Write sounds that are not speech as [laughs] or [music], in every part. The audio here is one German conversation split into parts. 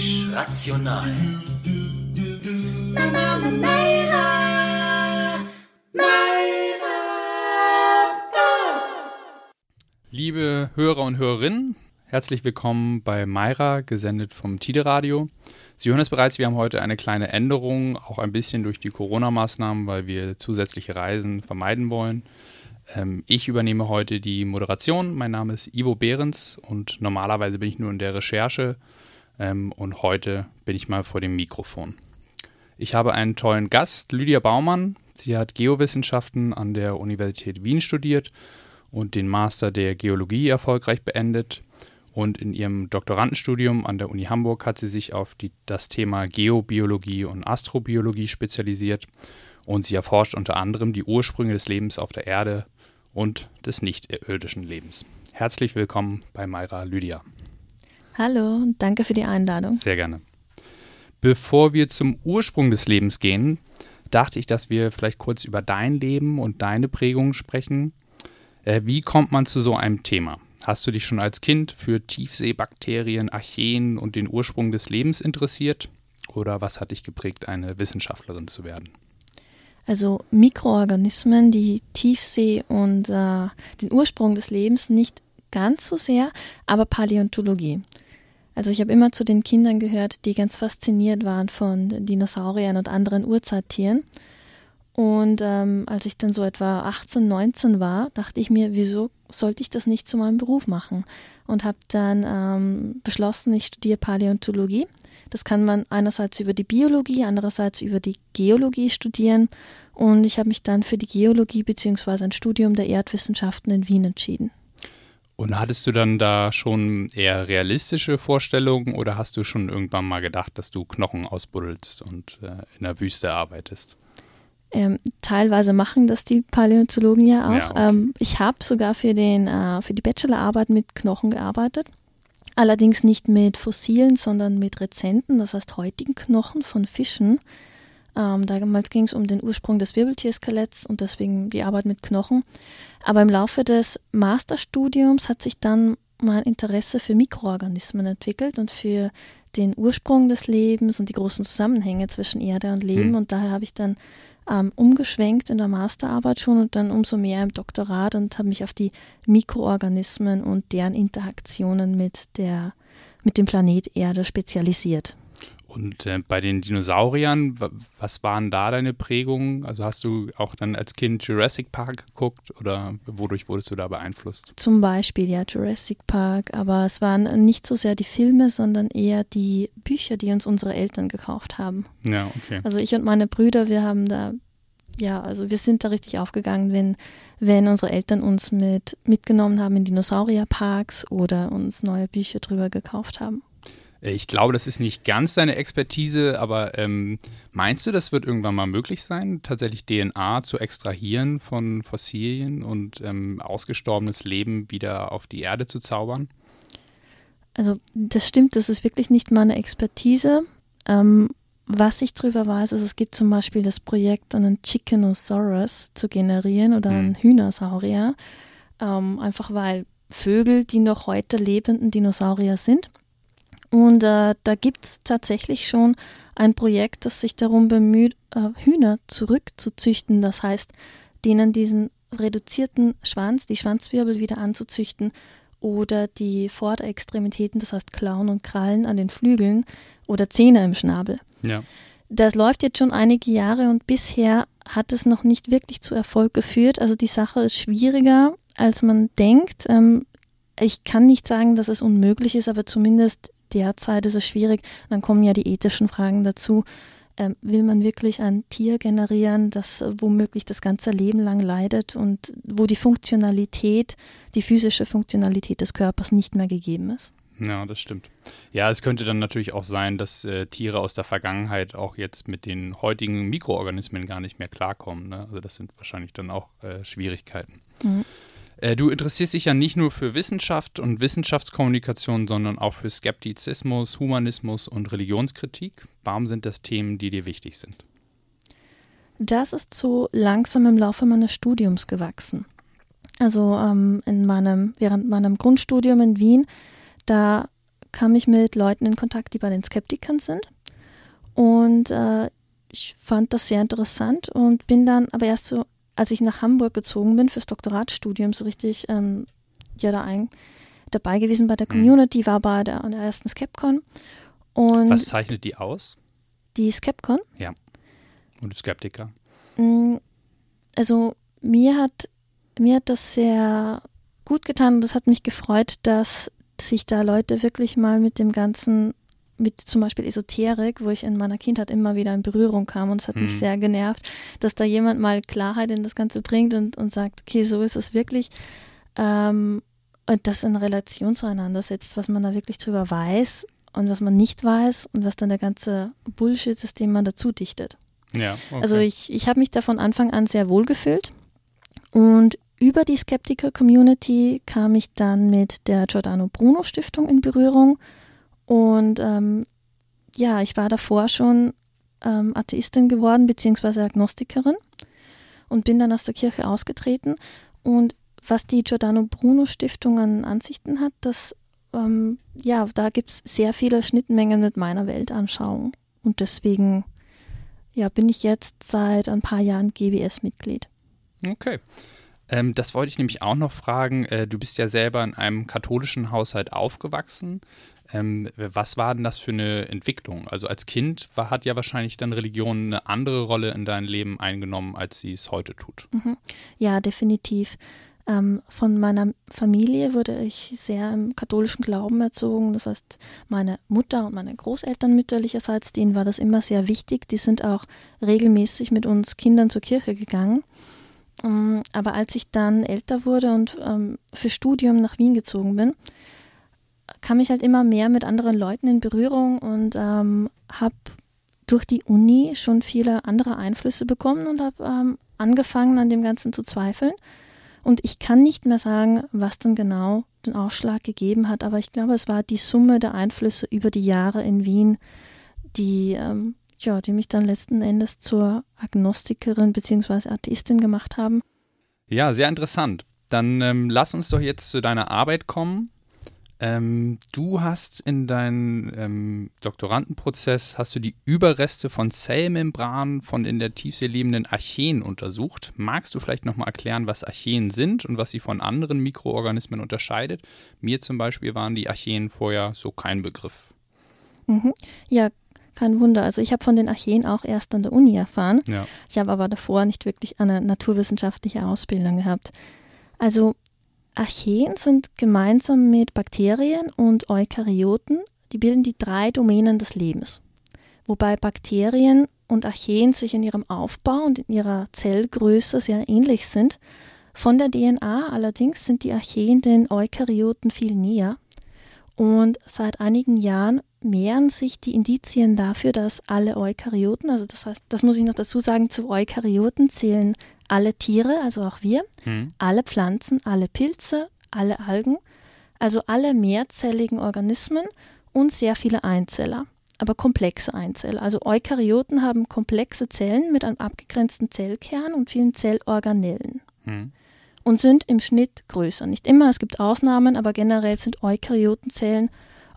Biologisch rational. Liebe Hörer und Hörerinnen, herzlich willkommen bei Mayra, gesendet vom Tide Radio. Sie hören es bereits, wir haben heute eine kleine Änderung, auch ein bisschen durch die Corona-Maßnahmen, weil wir zusätzliche Reisen vermeiden wollen. Ähm, ich übernehme heute die Moderation. Mein Name ist Ivo Behrens und normalerweise bin ich nur in der Recherche ähm, und heute bin ich mal vor dem Mikrofon. Ich habe einen tollen Gast, Lydia Baumann. Sie hat Geowissenschaften an der Universität Wien studiert und den Master der Geologie erfolgreich beendet. Und in ihrem Doktorandenstudium an der Uni Hamburg hat sie sich auf die, das Thema Geobiologie und Astrobiologie spezialisiert. Und sie erforscht unter anderem die Ursprünge des Lebens auf der Erde und des nicht-irdischen Lebens. Herzlich willkommen bei Mayra Lydia. Hallo und danke für die Einladung. Sehr gerne. Bevor wir zum Ursprung des Lebens gehen, dachte ich, dass wir vielleicht kurz über dein Leben und deine Prägungen sprechen. Äh, wie kommt man zu so einem Thema? Hast du dich schon als Kind für Tiefseebakterien, Archeen und den Ursprung des Lebens interessiert? Oder was hat dich geprägt, eine Wissenschaftlerin zu werden? Also Mikroorganismen, die Tiefsee und äh, den Ursprung des Lebens nicht ganz so sehr, aber Paläontologie. Also ich habe immer zu den Kindern gehört, die ganz fasziniert waren von Dinosauriern und anderen Urzeittieren. Und ähm, als ich dann so etwa 18, 19 war, dachte ich mir, wieso sollte ich das nicht zu meinem Beruf machen? Und habe dann ähm, beschlossen, ich studiere Paläontologie. Das kann man einerseits über die Biologie, andererseits über die Geologie studieren. Und ich habe mich dann für die Geologie bzw. ein Studium der Erdwissenschaften in Wien entschieden. Und hattest du dann da schon eher realistische Vorstellungen oder hast du schon irgendwann mal gedacht, dass du Knochen ausbuddelst und äh, in der Wüste arbeitest? Ähm, teilweise machen das die Paläontologen ja auch. Ja, okay. ähm, ich habe sogar für, den, äh, für die Bachelorarbeit mit Knochen gearbeitet. Allerdings nicht mit fossilen, sondern mit rezenten, das heißt heutigen Knochen von Fischen. Ähm, damals ging es um den Ursprung des Wirbeltierskeletts und deswegen die Arbeit mit Knochen. Aber im Laufe des Masterstudiums hat sich dann mein Interesse für Mikroorganismen entwickelt und für den Ursprung des Lebens und die großen Zusammenhänge zwischen Erde und Leben. Mhm. Und daher habe ich dann ähm, umgeschwenkt in der Masterarbeit schon und dann umso mehr im Doktorat und habe mich auf die Mikroorganismen und deren Interaktionen mit, der, mit dem Planet Erde spezialisiert. Und äh, bei den Dinosauriern, was waren da deine Prägungen? Also hast du auch dann als Kind Jurassic Park geguckt oder wodurch wurdest du da beeinflusst? Zum Beispiel ja Jurassic Park, aber es waren nicht so sehr die Filme, sondern eher die Bücher, die uns unsere Eltern gekauft haben. Ja, okay. Also ich und meine Brüder, wir haben da, ja, also wir sind da richtig aufgegangen, wenn, wenn unsere Eltern uns mit mitgenommen haben in Dinosaurierparks oder uns neue Bücher drüber gekauft haben. Äh, ich glaube, das ist nicht ganz deine Expertise, aber ähm, meinst du, das wird irgendwann mal möglich sein, tatsächlich DNA zu extrahieren von Fossilien und ähm, ausgestorbenes Leben wieder auf die Erde zu zaubern? Also das stimmt, das ist wirklich nicht meine Expertise. Ähm, was ich drüber weiß, ist, es gibt zum Beispiel das Projekt, einen Chickenosaurus zu generieren oder einen hm. Hühnersaurier, ähm, einfach weil Vögel die noch heute lebenden Dinosaurier sind. Und äh, da gibt es tatsächlich schon ein Projekt, das sich darum bemüht, äh, Hühner zurückzuzüchten. Das heißt, denen diesen reduzierten Schwanz, die Schwanzwirbel wieder anzuzüchten oder die Vorderextremitäten, das heißt Klauen und Krallen an den Flügeln oder Zähne im Schnabel. Ja. Das läuft jetzt schon einige Jahre und bisher hat es noch nicht wirklich zu Erfolg geführt. Also die Sache ist schwieriger, als man denkt. Ähm, ich kann nicht sagen, dass es unmöglich ist, aber zumindest derzeit ist es schwierig. Dann kommen ja die ethischen Fragen dazu. Ähm, will man wirklich ein Tier generieren, das äh, womöglich das ganze Leben lang leidet und wo die Funktionalität, die physische Funktionalität des Körpers nicht mehr gegeben ist? Ja, das stimmt. Ja, es könnte dann natürlich auch sein, dass äh, Tiere aus der Vergangenheit auch jetzt mit den heutigen Mikroorganismen gar nicht mehr klarkommen. Ne? Also das sind wahrscheinlich dann auch äh, Schwierigkeiten. Mhm. Äh, du interessierst dich ja nicht nur für Wissenschaft und Wissenschaftskommunikation, sondern auch für Skeptizismus, Humanismus und Religionskritik. Warum sind das Themen, die dir wichtig sind? Das ist so langsam im Laufe meines Studiums gewachsen. Also ähm, in meinem, während meinem Grundstudium in Wien, da kam ich mit Leuten in Kontakt, die bei den Skeptikern sind. Und äh, ich fand das sehr interessant und bin dann aber erst so, als ich nach Hamburg gezogen bin fürs Doktoratstudium, so richtig ähm, ja da ein, dabei gewesen bei der mhm. Community, war bei der, der ersten Skepcon. Und Was zeichnet die aus? Die Skepcon? Ja. Und Skeptiker? Mm, also mir hat, mir hat das sehr gut getan und es hat mich gefreut, dass sich da Leute wirklich mal mit dem ganzen mit zum Beispiel Esoterik, wo ich in meiner Kindheit immer wieder in Berührung kam und es hat mhm. mich sehr genervt, dass da jemand mal Klarheit in das Ganze bringt und, und sagt, okay, so ist es wirklich. Ähm, und das in Relation zueinander setzt, was man da wirklich drüber weiß und was man nicht weiß und was dann der ganze Bullshit ist, den man dazu dichtet. Ja, okay. Also ich, ich habe mich da von Anfang an sehr wohl gefühlt und über die Skeptiker-Community kam ich dann mit der Giordano Bruno Stiftung in Berührung und ähm, ja, ich war davor schon ähm, Atheistin geworden, beziehungsweise Agnostikerin und bin dann aus der Kirche ausgetreten. Und was die Giordano Bruno Stiftung an Ansichten hat, das, ähm, ja, da gibt es sehr viele Schnittmengen mit meiner Weltanschauung. Und deswegen, ja, bin ich jetzt seit ein paar Jahren GBS-Mitglied. Okay. Ähm, das wollte ich nämlich auch noch fragen. Äh, du bist ja selber in einem katholischen Haushalt aufgewachsen. Ähm, was war denn das für eine Entwicklung? Also als Kind war, hat ja wahrscheinlich dann Religion eine andere Rolle in dein Leben eingenommen, als sie es heute tut. Mhm. Ja, definitiv. Ähm, von meiner Familie wurde ich sehr im katholischen Glauben erzogen. Das heißt, meine Mutter und meine Großeltern mütterlicherseits, denen war das immer sehr wichtig. Die sind auch regelmäßig mit uns Kindern zur Kirche gegangen. Ähm, aber als ich dann älter wurde und ähm, für Studium nach Wien gezogen bin, kam ich halt immer mehr mit anderen Leuten in Berührung und ähm, habe durch die Uni schon viele andere Einflüsse bekommen und habe ähm, angefangen, an dem Ganzen zu zweifeln. Und ich kann nicht mehr sagen, was dann genau den Ausschlag gegeben hat, aber ich glaube, es war die Summe der Einflüsse über die Jahre in Wien, die, ähm, ja, die mich dann letzten Endes zur Agnostikerin bzw. Atheistin gemacht haben. Ja, sehr interessant. Dann ähm, lass uns doch jetzt zu deiner Arbeit kommen. Ähm, du hast in deinem ähm, Doktorandenprozess hast du die Überreste von Zellmembranen von in der Tiefsee lebenden Archeen untersucht. Magst du vielleicht nochmal erklären, was Archeen sind und was sie von anderen Mikroorganismen unterscheidet? Mir zum Beispiel waren die Archeen vorher so kein Begriff. Mhm. Ja, kein Wunder. Also ich habe von den Archeen auch erst an der Uni erfahren. Ja. Ich habe aber davor nicht wirklich eine naturwissenschaftliche Ausbildung gehabt. Also Archeen sind gemeinsam mit Bakterien und Eukaryoten, die bilden die drei Domänen des Lebens. Wobei Bakterien und Archeen sich in ihrem Aufbau und in ihrer Zellgröße sehr ähnlich sind. Von der DNA allerdings sind die Archeen den Eukaryoten viel näher. Und seit einigen Jahren mehren sich die Indizien dafür, dass alle Eukaryoten, also das heißt, das muss ich noch dazu sagen, zu Eukaryoten zählen alle Tiere, also auch wir, mhm. alle Pflanzen, alle Pilze, alle Algen, also alle mehrzelligen Organismen und sehr viele Einzeller, aber komplexe Einzeller. Also Eukaryoten haben komplexe Zellen mit einem abgegrenzten Zellkern und vielen Zellorganellen. Mhm. Und sind im Schnitt größer. Nicht immer, es gibt Ausnahmen, aber generell sind Eukaryotenzellen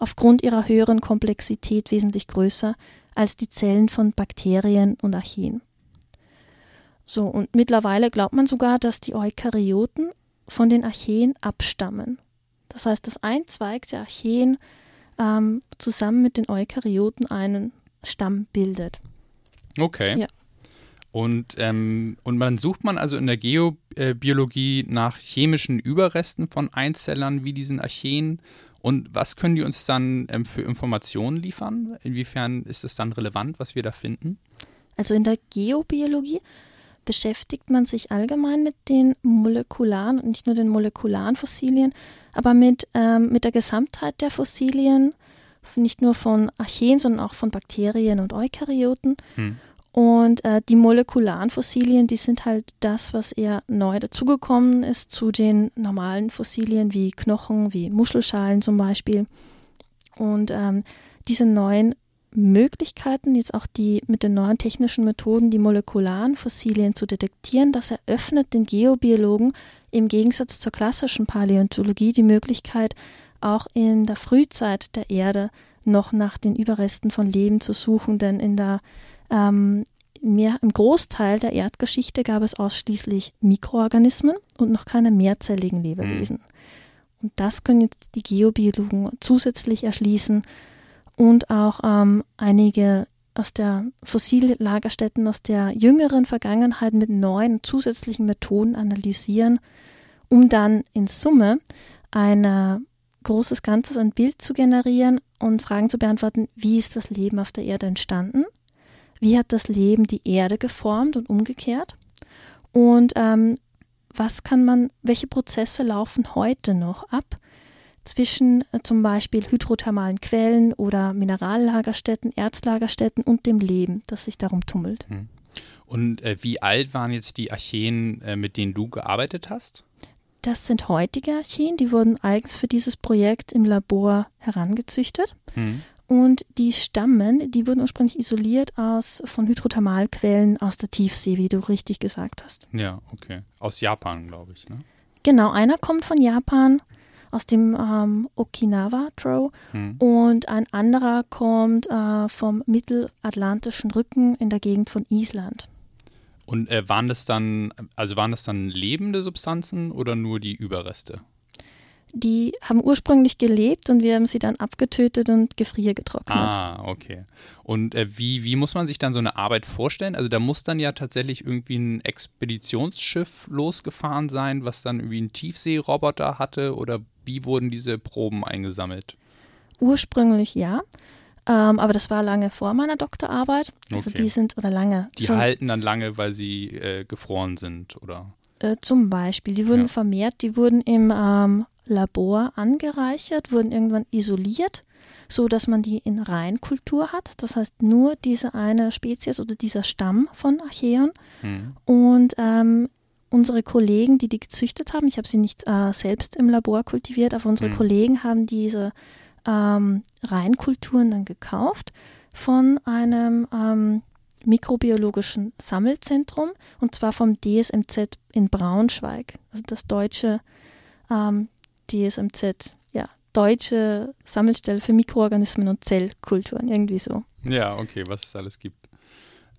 aufgrund ihrer höheren Komplexität wesentlich größer als die Zellen von Bakterien und Archeen. So, und mittlerweile glaubt man sogar, dass die Eukaryoten von den Archeen abstammen. Das heißt, dass ein Zweig der Archeen ähm, zusammen mit den Eukaryoten einen Stamm bildet. Okay. Ja. Und, ähm, und man sucht man also in der Geobiologie nach chemischen Überresten von Einzellern wie diesen Archeen. Und was können die uns dann ähm, für Informationen liefern? Inwiefern ist es dann relevant, was wir da finden? Also in der Geobiologie beschäftigt man sich allgemein mit den molekularen und nicht nur den molekularen Fossilien, aber mit, ähm, mit der Gesamtheit der Fossilien, nicht nur von Archeen, sondern auch von Bakterien und Eukaryoten. Hm. Und äh, die molekularen Fossilien, die sind halt das, was eher neu dazugekommen ist zu den normalen Fossilien wie Knochen, wie Muschelschalen zum Beispiel. Und ähm, diese neuen Möglichkeiten, jetzt auch die mit den neuen technischen Methoden, die molekularen Fossilien zu detektieren, das eröffnet den Geobiologen im Gegensatz zur klassischen Paläontologie die Möglichkeit, auch in der Frühzeit der Erde noch nach den Überresten von Leben zu suchen, denn in der ähm, mehr, im Großteil der Erdgeschichte gab es ausschließlich Mikroorganismen und noch keine mehrzelligen Lebewesen. Und das können jetzt die Geobiologen zusätzlich erschließen und auch ähm, einige aus der Fossillagerstätten aus der jüngeren Vergangenheit mit neuen zusätzlichen Methoden analysieren, um dann in Summe ein äh, großes Ganzes, ein Bild zu generieren und Fragen zu beantworten, wie ist das Leben auf der Erde entstanden? Wie hat das Leben die Erde geformt und umgekehrt? Und ähm, was kann man, welche Prozesse laufen heute noch ab zwischen äh, zum Beispiel hydrothermalen Quellen oder Minerallagerstätten, Erzlagerstätten und dem Leben, das sich darum tummelt. Hm. Und äh, wie alt waren jetzt die Archeen, äh, mit denen du gearbeitet hast? Das sind heutige Archeen, die wurden eigens für dieses Projekt im Labor herangezüchtet. Hm. Und die stammen, die wurden ursprünglich isoliert aus von Hydrothermalquellen aus der Tiefsee, wie du richtig gesagt hast. Ja, okay. Aus Japan, glaube ich. Ne? Genau, einer kommt von Japan, aus dem ähm, Okinawa Trow hm. und ein anderer kommt äh, vom mittelatlantischen Rücken in der Gegend von Island. Und äh, waren das dann, also waren das dann lebende Substanzen oder nur die Überreste? Die haben ursprünglich gelebt und wir haben sie dann abgetötet und gefriergetrocknet. Ah, okay. Und äh, wie, wie muss man sich dann so eine Arbeit vorstellen? Also da muss dann ja tatsächlich irgendwie ein Expeditionsschiff losgefahren sein, was dann irgendwie einen Tiefseeroboter hatte oder wie wurden diese Proben eingesammelt? Ursprünglich ja. Ähm, aber das war lange vor meiner Doktorarbeit. Also okay. die sind, oder lange. Die halten dann lange, weil sie äh, gefroren sind, oder? Äh, zum Beispiel. Die wurden ja. vermehrt, die wurden im ähm, Labor angereichert, wurden irgendwann isoliert, so dass man die in Reinkultur hat. Das heißt nur diese eine Spezies oder dieser Stamm von Archeon. Mhm. Und ähm, unsere Kollegen, die die gezüchtet haben, ich habe sie nicht äh, selbst im Labor kultiviert, aber unsere mhm. Kollegen haben diese ähm, Reinkulturen dann gekauft von einem ähm, mikrobiologischen Sammelzentrum und zwar vom DSMZ in Braunschweig, also das deutsche ähm, DSMZ, ja, deutsche Sammelstelle für Mikroorganismen und Zellkulturen, irgendwie so. Ja, okay, was es alles gibt.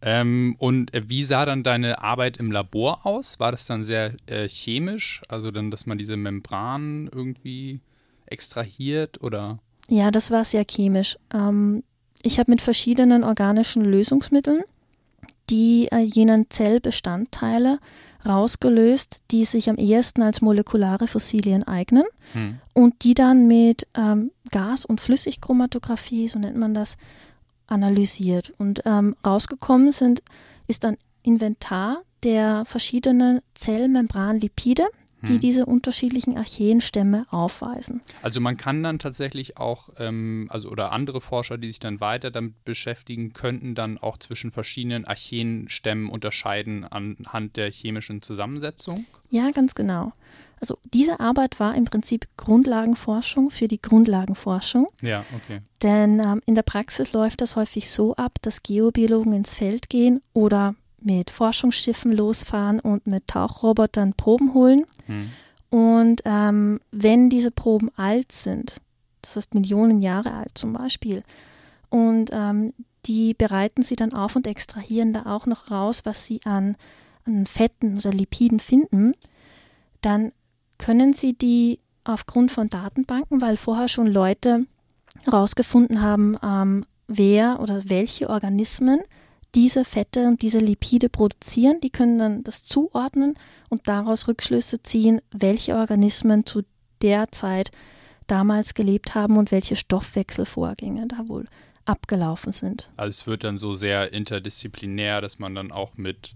Ähm, und äh, wie sah dann deine Arbeit im Labor aus? War das dann sehr äh, chemisch? Also dann, dass man diese Membran irgendwie extrahiert oder? Ja, das war sehr chemisch. Ähm, ich habe mit verschiedenen organischen Lösungsmitteln die äh, jenen Zellbestandteile rausgelöst, die sich am ehesten als molekulare Fossilien eignen hm. und die dann mit ähm, Gas- und Flüssigchromatographie, so nennt man das, analysiert. Und ähm, rausgekommen sind, ist ein Inventar der verschiedenen Zellmembranlipide, die hm. diese unterschiedlichen Archeenstämme aufweisen. Also man kann dann tatsächlich auch, ähm, also oder andere Forscher, die sich dann weiter damit beschäftigen, könnten dann auch zwischen verschiedenen Archeenstämmen unterscheiden anhand der chemischen Zusammensetzung? Ja, ganz genau. Also diese Arbeit war im Prinzip Grundlagenforschung für die Grundlagenforschung. Ja, okay. Denn ähm, in der Praxis läuft das häufig so ab, dass Geobiologen ins Feld gehen oder mit Forschungsschiffen losfahren und mit Tauchrobotern Proben holen. Hm. Und ähm, wenn diese Proben alt sind, das heißt Millionen Jahre alt zum Beispiel, und ähm, die bereiten sie dann auf und extrahieren da auch noch raus, was sie an, an Fetten oder Lipiden finden, dann können sie die aufgrund von Datenbanken, weil vorher schon Leute herausgefunden haben, ähm, wer oder welche Organismen diese Fette und diese Lipide produzieren. Die können dann das zuordnen und daraus Rückschlüsse ziehen, welche Organismen zu der Zeit damals gelebt haben und welche Stoffwechselvorgänge da wohl abgelaufen sind. Also es wird dann so sehr interdisziplinär, dass man dann auch mit,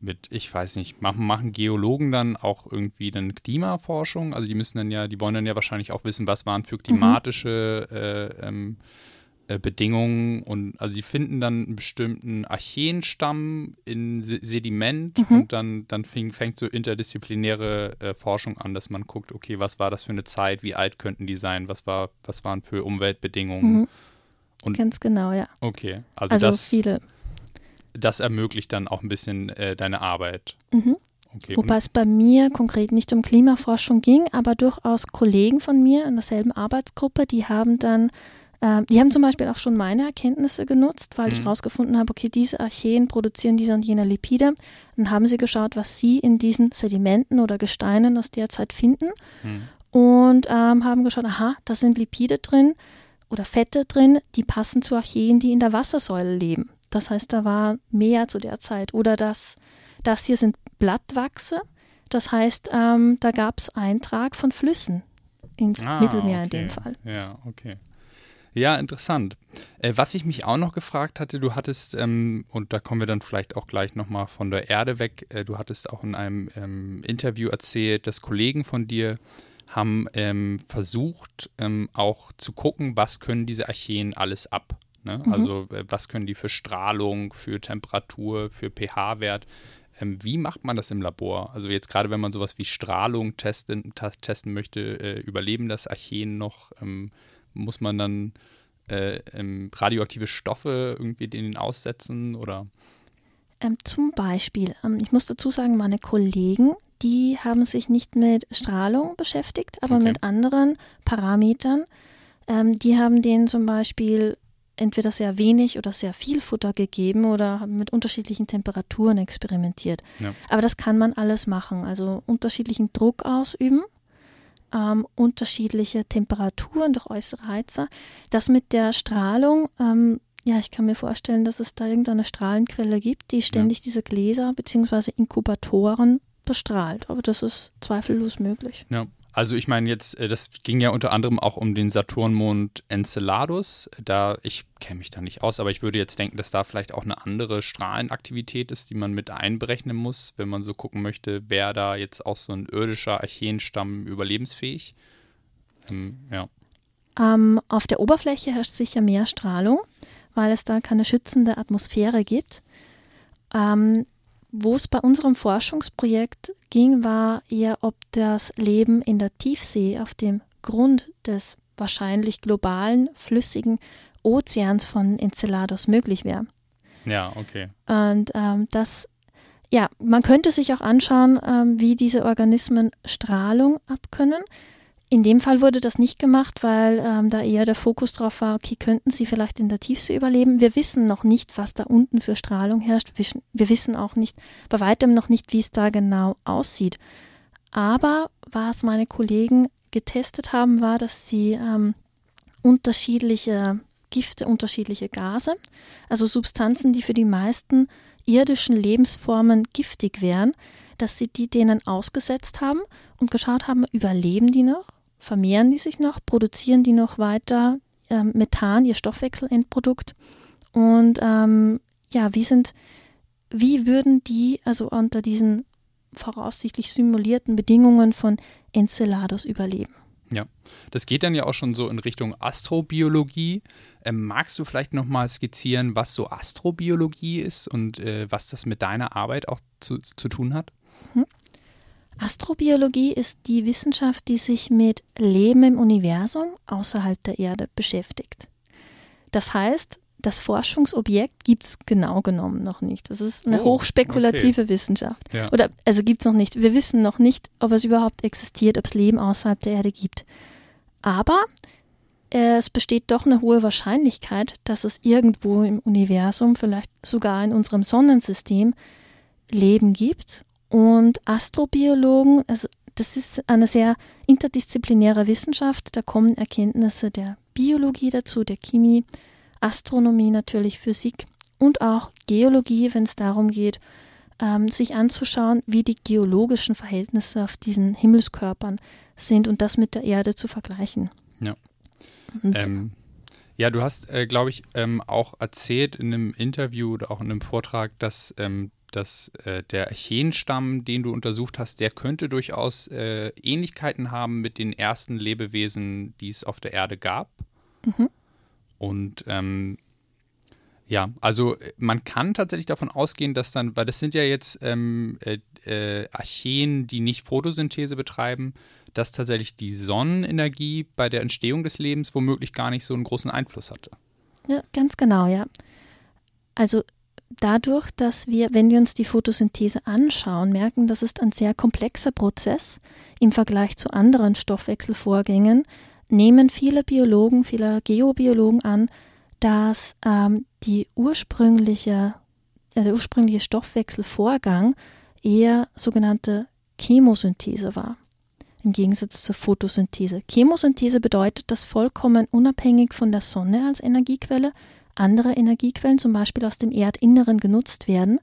mit ich weiß nicht, machen, machen Geologen dann auch irgendwie dann Klimaforschung? Also die müssen dann ja, die wollen dann ja wahrscheinlich auch wissen, was waren für klimatische mhm. äh, ähm, äh, Bedingungen und also sie finden dann einen bestimmten Archeenstamm in Sediment mhm. und dann, dann fing, fängt so interdisziplinäre äh, Forschung an, dass man guckt, okay, was war das für eine Zeit, wie alt könnten die sein, was war, was waren für Umweltbedingungen. Mhm. Und, Ganz genau, ja. Okay, also, also das, viele. Das ermöglicht dann auch ein bisschen äh, deine Arbeit. Mhm. okay. Wobei es bei mir konkret nicht um Klimaforschung ging, aber durchaus Kollegen von mir in derselben Arbeitsgruppe, die haben dann, äh, die haben zum Beispiel auch schon meine Erkenntnisse genutzt, weil mhm. ich herausgefunden habe, okay, diese Archeen produzieren diese und jene Lipide. Dann haben sie geschaut, was sie in diesen Sedimenten oder Gesteinen aus der Zeit finden mhm. und ähm, haben geschaut, aha, da sind Lipide drin oder Fette drin, die passen zu Archeen, die in der Wassersäule leben. Das heißt, da war mehr zu der Zeit. Oder das, das hier sind Blattwachse. Das heißt, ähm, da gab es Eintrag von Flüssen ins ah, Mittelmeer okay. in dem Fall. Ja, okay. Ja, interessant. Äh, was ich mich auch noch gefragt hatte, du hattest, ähm, und da kommen wir dann vielleicht auch gleich nochmal von der Erde weg, äh, du hattest auch in einem ähm, Interview erzählt, dass Kollegen von dir haben ähm, versucht, ähm, auch zu gucken, was können diese Archeen alles ab. Ne? Mhm. Also äh, was können die für Strahlung, für Temperatur, für pH-Wert. Ähm, wie macht man das im Labor? Also jetzt gerade, wenn man sowas wie Strahlung testen, testen möchte, äh, überleben das Archeen noch? Muss man dann äh, ähm, radioaktive Stoffe irgendwie denen aussetzen oder? Ähm, zum Beispiel, ähm, ich muss dazu sagen, meine Kollegen, die haben sich nicht mit Strahlung beschäftigt, aber okay. mit anderen Parametern. Ähm, die haben denen zum Beispiel entweder sehr wenig oder sehr viel Futter gegeben oder haben mit unterschiedlichen Temperaturen experimentiert. Ja. Aber das kann man alles machen. Also unterschiedlichen Druck ausüben, ähm, unterschiedliche Temperaturen durch äußere Heizer. Das mit der Strahlung, ähm, ja, ich kann mir vorstellen, dass es da irgendeine Strahlenquelle gibt, die ständig ja. diese Gläser bzw. Inkubatoren bestrahlt. Aber das ist zweifellos möglich. Ja. Also ich meine jetzt, äh, das ging ja unter anderem auch um den Saturnmond Enceladus. Da, ich kenne mich da nicht aus, aber ich würde jetzt denken, dass da vielleicht auch eine andere Strahlenaktivität ist, die man mit einberechnen muss, wenn man so gucken möchte, wäre da jetzt auch so ein irdischer Archeenstamm überlebensfähig. Ähm, ja. Ähm, auf der Oberfläche herrscht sicher mehr Strahlung, weil es da keine schützende Atmosphäre gibt. Ähm, wo es bei unserem Forschungsprojekt ging, war eher, ob das Leben in der Tiefsee auf dem Grund des wahrscheinlich globalen, flüssigen Ozeans von Enceladus möglich wäre. Ja, okay. Und ähm, das, ja, man könnte sich auch anschauen, ähm, wie diese Organismen Strahlung abkönnen. In dem Fall wurde das nicht gemacht, weil ähm, da eher der Fokus drauf war, okay, könnten sie vielleicht in der Tiefsee überleben? Wir wissen noch nicht, was da unten für Strahlung herrscht. Wir, wissen auch nicht, bei weitem noch nicht, wie es da genau aussieht. Aber was meine Kollegen getestet haben, war, dass sie ähm, unterschiedliche Gifte, unterschiedliche Gase, also Substanzen, die für die meisten irdischen Lebensformen giftig wären, dass sie die denen ausgesetzt haben und geschaut haben, überleben die noch vermehren die sich noch, produzieren die noch weiter äh, Methan, ihr Stoffwechselendprodukt. Und ähm, ja, wie sind, wie würden die also unter diesen voraussichtlich simulierten Bedingungen von Enceladus überleben? Ja, das geht dann ja auch schon so in Richtung Astrobiologie. Ähm, magst du vielleicht nochmal skizzieren, was so Astrobiologie ist und äh, was das mit deiner Arbeit auch zu, zu tun hat? Mhm. Astrobiologie ist die Wissenschaft, die sich mit Leben im Universum außerhalb der Erde beschäftigt. Das heißt, das Forschungsobjekt gibt es genau genommen noch nicht. Das ist eine oh, hochspekulative okay. Wissenschaft. Ja. Oder also gibt es noch nicht. Wir wissen noch nicht, ob es überhaupt existiert, ob es Leben außerhalb der Erde gibt. Aber äh, es besteht doch eine hohe Wahrscheinlichkeit, dass es irgendwo im Universum, vielleicht sogar in unserem Sonnensystem, Leben gibt und Astrobiologen, also das ist eine sehr interdisziplinäre Wissenschaft. Da kommen Erkenntnisse der Biologie dazu, der Chemie, Astronomie natürlich, Physik und auch Geologie, wenn es darum geht, ähm, sich anzuschauen, wie die geologischen Verhältnisse auf diesen Himmelskörpern sind und das mit der Erde zu vergleichen. Ja. Ähm, ja, du hast, äh, glaube ich, ähm, auch erzählt in einem Interview oder auch in einem Vortrag, dass ähm, dass äh, der Archeenstamm, den du untersucht hast, der könnte durchaus äh, Ähnlichkeiten haben mit den ersten Lebewesen, die es auf der Erde gab. Mhm. Und ähm, ja, also äh, man kann tatsächlich davon ausgehen, dass dann, weil das sind ja jetzt ähm, äh, äh, Archeen, die nicht Photosynthese betreiben, dass tatsächlich die Sonnenenergie bei der Entstehung des Lebens womöglich gar nicht so einen großen Einfluss hatte. Ja, ganz genau, ja. Also dadurch, dass wir, wenn wir uns die Photosynthese anschauen, merken, das ist ein sehr komplexer Prozess im Vergleich zu anderen Stoffwechselvorgängen, nehmen viele Biologen, viele Geobiologen an, dass ähm, die ursprüngliche, äh, der ursprüngliche Stoffwechselvorgang eher sogenannte Chemosynthese war, im Gegensatz zur Photosynthese. Chemosynthese bedeutet, dass vollkommen unabhängig von der Sonne als Energiequelle andere Energiequellen, zum Beispiel aus dem Erdinneren, genutzt werden.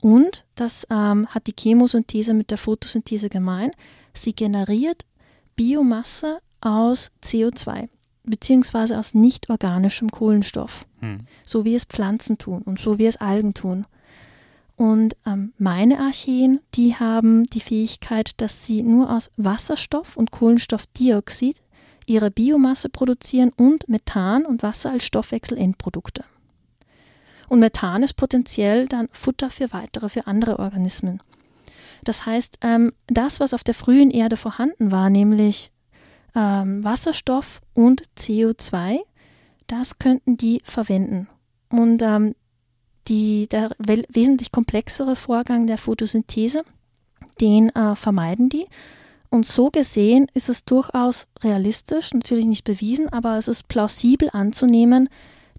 Und das ähm, hat die Chemosynthese mit der Photosynthese gemein. Sie generiert Biomasse aus CO2 beziehungsweise aus nicht organischem Kohlenstoff, hm. so wie es Pflanzen tun und so wie es Algen tun. Und ähm, meine Archeen, die haben die Fähigkeit, dass sie nur aus Wasserstoff und Kohlenstoffdioxid ihre Biomasse produzieren und Methan und Wasser als Stoffwechselendprodukte. Und Methan ist potenziell dann Futter für weitere, für andere Organismen. Das heißt, ähm, das, was auf der frühen Erde vorhanden war, nämlich ähm, Wasserstoff und CO2, das könnten die verwenden. Und ähm, die, der wesentlich komplexere Vorgang der Photosynthese, den äh, vermeiden die und so gesehen ist es durchaus realistisch, natürlich nicht bewiesen, aber es ist plausibel anzunehmen,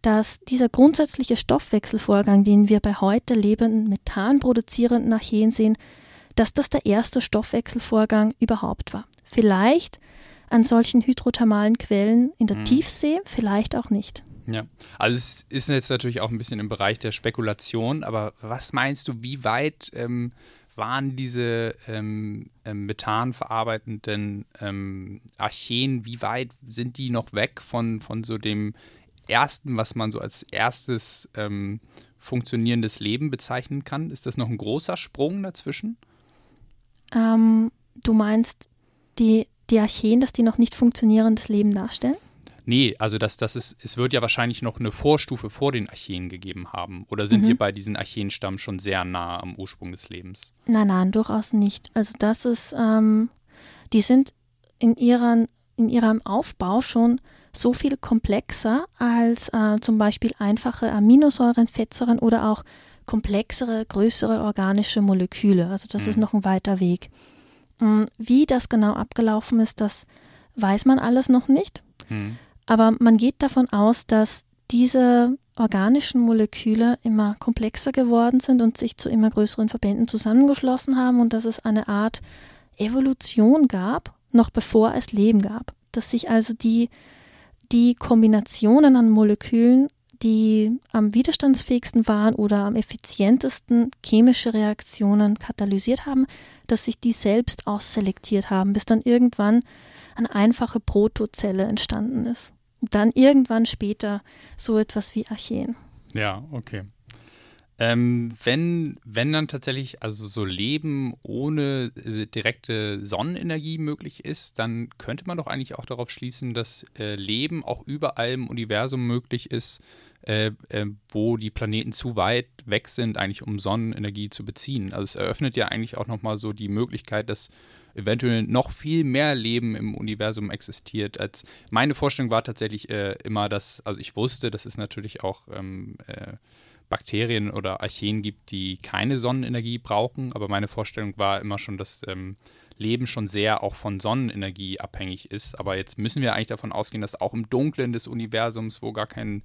dass dieser grundsätzliche Stoffwechselvorgang, den wir bei heute lebenden Methan produzierenden Archeen sehen, dass das der erste Stoffwechselvorgang überhaupt war. Vielleicht an solchen hydrothermalen Quellen in der mhm. Tiefsee, vielleicht auch nicht. Ja, also es ist jetzt natürlich auch ein bisschen im Bereich der Spekulation, aber was meinst du, wie weit ähm, waren diese ähm, ähm, Methan verarbeitenden ähm, Archeen, wie weit sind die noch weg von, von so dem ersten, was man so als erstes ähm, funktionierendes Leben bezeichnen kann? Ist das noch ein großer Sprung dazwischen? Ähm, du meinst die, die Archeen, dass die noch nicht funktionierendes Leben darstellen? Nee, also das, das ist, es wird ja wahrscheinlich noch eine Vorstufe vor den Archeen gegeben haben. Oder sind mhm. wir bei diesen Archeenstamm schon sehr nah am Ursprung des Lebens? Nein, nein, durchaus nicht. Also das ist, ähm, die sind in, ihren, in ihrem Aufbau schon so viel komplexer als äh, zum Beispiel einfache Aminosäuren, Fettsäuren oder auch komplexere, größere organische Moleküle. Also das mhm. ist noch ein weiter Weg. Mm, wie das genau abgelaufen ist, das weiß man alles noch nicht. Mhm. Aber man geht davon aus, dass diese organischen Moleküle immer komplexer geworden sind und sich zu immer größeren Verbänden zusammengeschlossen haben und dass es eine Art Evolution gab, noch bevor es Leben gab. Dass sich also die, die Kombinationen an Molekülen, die am widerstandsfähigsten waren oder am effizientesten chemische Reaktionen katalysiert haben, dass sich die selbst ausselektiert haben, bis dann irgendwann eine einfache Protozelle entstanden ist dann irgendwann später so etwas wie Archeen. Ja, okay. Ähm, wenn, wenn dann tatsächlich also so Leben ohne äh, direkte Sonnenenergie möglich ist, dann könnte man doch eigentlich auch darauf schließen, dass äh, Leben auch überall im Universum möglich ist, äh, äh, wo die Planeten zu weit weg sind, eigentlich um Sonnenenergie zu beziehen. Also es eröffnet ja eigentlich auch nochmal so die Möglichkeit, dass eventuell noch viel mehr Leben im Universum existiert. Als meine Vorstellung war tatsächlich äh, immer, dass, also ich wusste, dass es natürlich auch ähm, äh, Bakterien oder Archeen gibt, die keine Sonnenenergie brauchen, aber meine Vorstellung war immer schon, dass ähm, Leben schon sehr auch von Sonnenenergie abhängig ist. Aber jetzt müssen wir eigentlich davon ausgehen, dass auch im Dunklen des Universums, wo gar kein,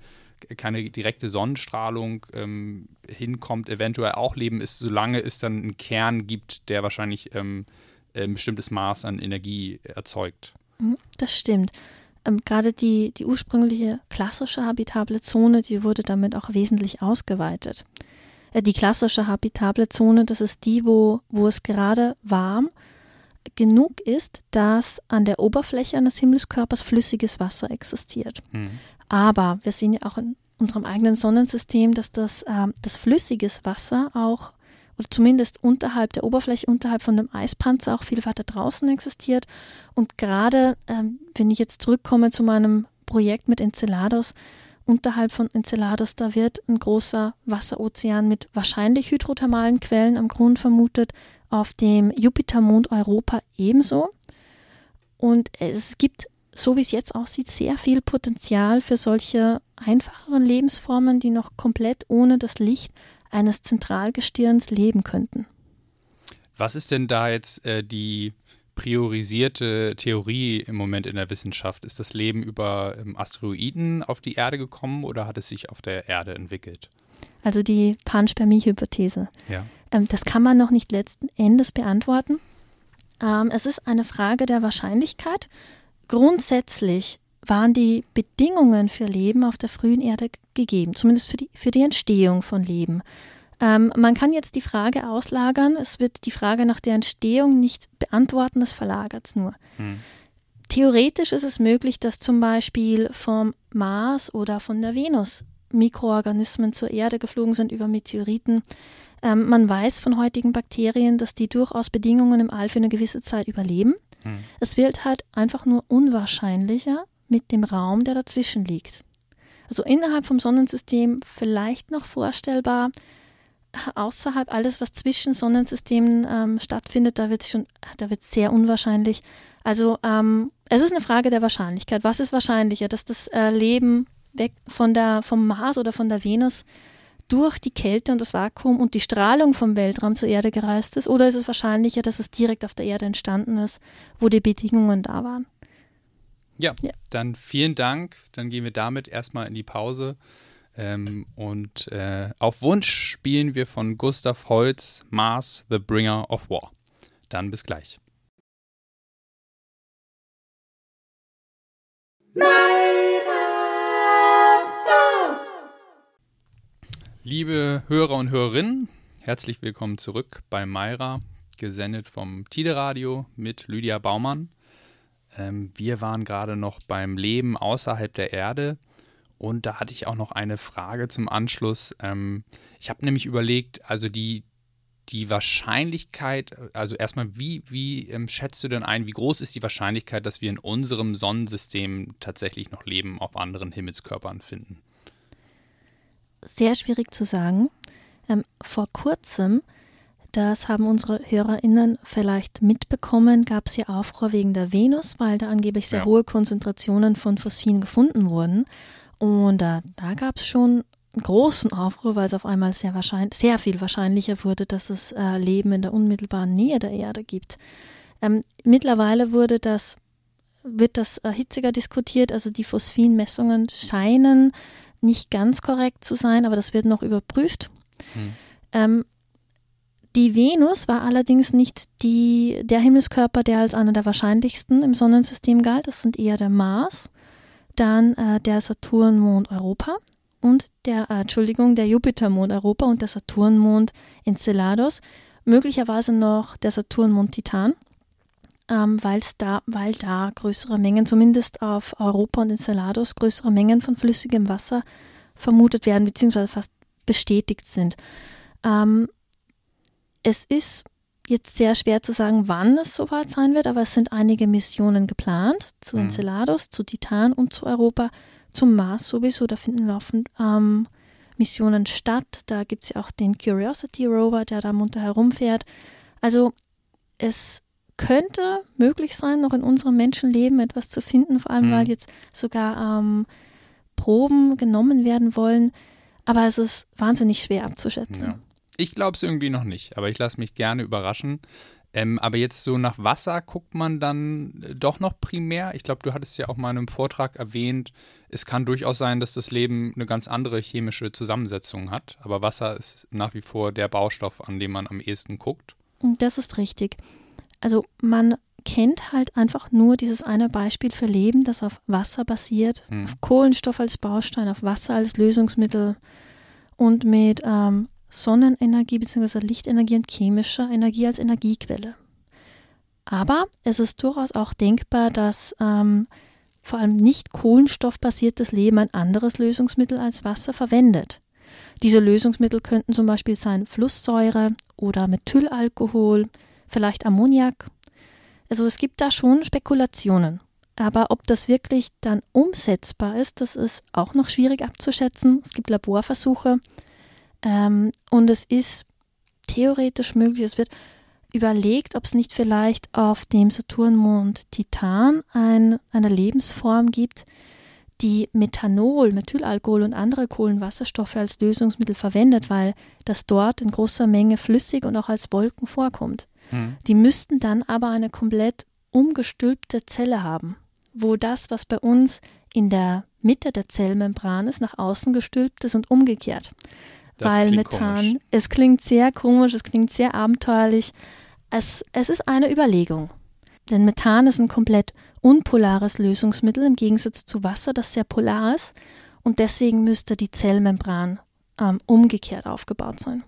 keine direkte Sonnenstrahlung ähm, hinkommt, eventuell auch Leben ist, solange es dann einen Kern gibt, der wahrscheinlich ähm, ein bestimmtes Maß an Energie erzeugt. Mhm, das stimmt. Ähm, Gerade die, die ursprüngliche klassische habitable Zone, die wurde damit auch wesentlich ausgeweitet. Äh, die klassische habitable Zone, das ist die, wo, wo es gerade warm genug ist, dass an der Oberfläche eines Himmelskörpers flüssiges Wasser existiert. Mhm. Aber wir sehen ja auch in unserem eigenen Sonnensystem, dass das, äh, das flüssiges Wasser auch oder zumindest unterhalb der Oberfläche, unterhalb von dem Eispanzer auch viel weiter draußen existiert. Und gerade ähm, wenn ich jetzt zurückkomme zu meinem Projekt mit Enceladus, unterhalb von Enceladus, da wird ein großer Wasserozean mit wahrscheinlich hydrothermalen Quellen am Grund vermutet, auf dem Jupitermond Europa ebenso. Und es gibt, so wie es jetzt aussieht, sehr viel Potenzial für solche einfacheren Lebensformen, die noch komplett ohne das Licht eines Zentralgestirns leben könnten. Was ist denn da jetzt äh, die priorisierte Theorie im Moment in der Wissenschaft? Ist das Leben über ähm, Asteroiden auf die Erde gekommen oder hat es sich auf der Erde entwickelt? Also die Panspermie-Hypothese. Ja. Ähm, das kann man noch nicht letzten Endes beantworten. Ähm, es ist eine Frage der Wahrscheinlichkeit. Grundsätzlich waren die Bedingungen für Leben auf der frühen Erde gegeben, zumindest für die, für die Entstehung von Leben. Ähm, man kann jetzt die Frage auslagern, es wird die Frage nach der Entstehung nicht beantworten, es verlagert es nur. Hm. Theoretisch ist es möglich, dass zum Beispiel vom Mars oder von der Venus Mikroorganismen zur Erde geflogen sind über Meteoriten. Ähm, man weiß von heutigen Bakterien, dass die durchaus Bedingungen im All für eine gewisse Zeit überleben. Hm. Es wird halt einfach nur unwahrscheinlicher mit dem Raum, der dazwischen liegt. Also innerhalb vom Sonnensystem vielleicht noch vorstellbar, außerhalb alles, was zwischen Sonnensystemen ähm, stattfindet, da wird es sehr unwahrscheinlich. Also ähm, es ist eine Frage der Wahrscheinlichkeit. Was ist wahrscheinlicher, dass das äh, Leben weg von der, vom Mars oder von der Venus durch die Kälte und das Vakuum und die Strahlung vom Weltraum zur Erde gereist ist? Oder ist es wahrscheinlicher, dass es direkt auf der Erde entstanden ist, wo die Bedingungen da waren? Ja, ja. dann vielen Dank. Dann gehen wir damit erstmal in die Pause. Ähm, und äh, auf Wunsch spielen wir von Gustav Holz Mars, The Bringer of War. Dann bis gleich. Liebe Hörer und Hörerinnen, herzlich willkommen zurück bei Mayra, gesendet vom Tide Radio mit Lydia Baumann. Ähm, wir waren gerade noch beim Leben außerhalb der Erde und da hatte ich auch noch eine Frage zum Anschluss. Ähm, ich habe nämlich überlegt, also die, die Wahrscheinlichkeit, also erstmal, wie, wie ähm, schätzt du denn ein, wie groß ist die Wahrscheinlichkeit, dass wir in unserem Sonnensystem tatsächlich noch Leben auf anderen Himmelskörpern finden? Sehr schwierig zu sagen. Ähm, vor kurzem das haben unsere HörerInnen vielleicht mitbekommen, gab es ja Aufruhr wegen der Venus, weil da angeblich sehr ja. hohe Konzentrationen von Phosphin gefunden wurden. Und äh, da gab es schon großen Aufruhr, weil es auf einmal sehr, wahrscheinlich, sehr viel wahrscheinlicher wurde, dass es äh, Leben in der unmittelbaren Nähe der Erde gibt. Ähm, mittlerweile wurde das, wird das äh, hitziger diskutiert, also die Phosphinmessungen scheinen nicht ganz korrekt zu sein, aber das wird noch überprüft. Hm. Ähm, die Venus war allerdings nicht die, der Himmelskörper, der als einer der wahrscheinlichsten im Sonnensystem galt. Das sind eher der Mars, dann äh, der Saturnmond Europa und der, äh, Entschuldigung, der Jupitermond Europa und der Saturnmond Enceladus. Möglicherweise noch der Saturnmond Titan, ähm, da, weil da größere Mengen, zumindest auf Europa und Enceladus, größere Mengen von flüssigem Wasser vermutet werden, beziehungsweise fast bestätigt sind. Ähm, es ist jetzt sehr schwer zu sagen, wann es soweit sein wird, aber es sind einige Missionen geplant zu mhm. Enceladus, zu Titan und zu Europa, zum Mars sowieso. Da finden laufend ähm, Missionen statt. Da gibt es ja auch den Curiosity Rover, der da munter herumfährt. Also es könnte möglich sein, noch in unserem Menschenleben etwas zu finden, vor allem mhm. weil jetzt sogar ähm, Proben genommen werden wollen. Aber es ist wahnsinnig schwer abzuschätzen. Ja. Ich glaube es irgendwie noch nicht, aber ich lasse mich gerne überraschen. Ähm, aber jetzt so nach Wasser guckt man dann äh, doch noch primär. Ich glaube, du hattest ja auch mal in einem Vortrag erwähnt, es kann durchaus sein, dass das Leben eine ganz andere chemische Zusammensetzung hat. Aber Wasser ist nach wie vor der Baustoff, an dem man am ehesten guckt. Das ist richtig. Also man kennt halt einfach nur dieses eine Beispiel für Leben, das auf Wasser basiert, hm. auf Kohlenstoff als Baustein, auf Wasser als Lösungsmittel und mit ähm, Sonnenenergie bzw. Lichtenergie und chemischer Energie als Energiequelle. Aber es ist durchaus auch denkbar, dass ähm, vor allem nicht kohlenstoffbasiertes Leben ein anderes Lösungsmittel als Wasser verwendet. Diese Lösungsmittel könnten zum Beispiel sein Flusssäure oder Methylalkohol, vielleicht Ammoniak. Also es gibt da schon Spekulationen. Aber ob das wirklich dann umsetzbar ist, das ist auch noch schwierig abzuschätzen. Es gibt Laborversuche, ähm, und es ist theoretisch möglich, es wird überlegt, ob es nicht vielleicht auf dem Saturnmond Titan ein, eine Lebensform gibt, die Methanol, Methylalkohol und andere Kohlenwasserstoffe als Lösungsmittel verwendet, weil das dort in großer Menge flüssig und auch als Wolken vorkommt. Hm. Die müssten dann aber eine komplett umgestülpte Zelle haben, wo das, was bei uns in der Mitte der Zellmembran ist, nach außen gestülpt ist und umgekehrt. Das weil Methan, komisch. es klingt sehr komisch, es klingt sehr abenteuerlich. Es, es ist eine Überlegung. Denn Methan ist ein komplett unpolares Lösungsmittel im Gegensatz zu Wasser, das sehr polar ist. Und deswegen müsste die Zellmembran ähm, umgekehrt aufgebaut sein.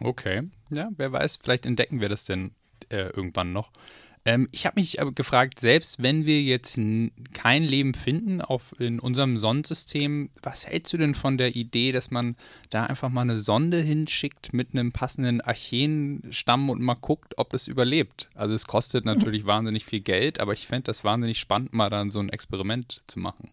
Okay, ja, wer weiß, vielleicht entdecken wir das denn äh, irgendwann noch. Ähm, ich habe mich aber gefragt, selbst wenn wir jetzt kein Leben finden auf, in unserem Sonnensystem, was hältst du denn von der Idee, dass man da einfach mal eine Sonde hinschickt mit einem passenden Archeenstamm und mal guckt, ob es überlebt? Also es kostet natürlich wahnsinnig viel Geld, aber ich fände das wahnsinnig spannend, mal dann so ein Experiment zu machen.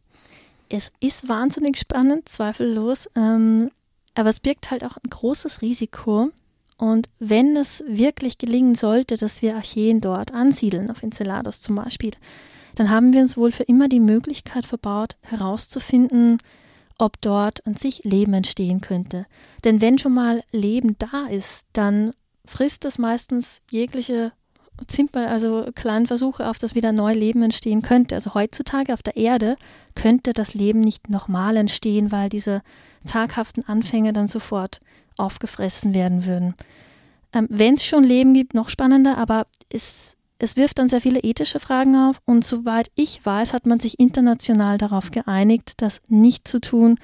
Es ist wahnsinnig spannend, zweifellos. Ähm, aber es birgt halt auch ein großes Risiko, und wenn es wirklich gelingen sollte, dass wir Archeen dort ansiedeln, auf Enceladus zum Beispiel, dann haben wir uns wohl für immer die Möglichkeit verbaut, herauszufinden, ob dort an sich Leben entstehen könnte. Denn wenn schon mal Leben da ist, dann frisst es meistens jegliche Zimper, also kleinen Versuche auf, dass wieder neu Leben entstehen könnte. Also heutzutage auf der Erde könnte das Leben nicht nochmal entstehen, weil diese zaghaften Anfänge dann sofort aufgefressen werden würden. Ähm, Wenn es schon Leben gibt, noch spannender, aber es, es wirft dann sehr viele ethische Fragen auf und soweit ich weiß, hat man sich international darauf geeinigt, das nicht zu tun,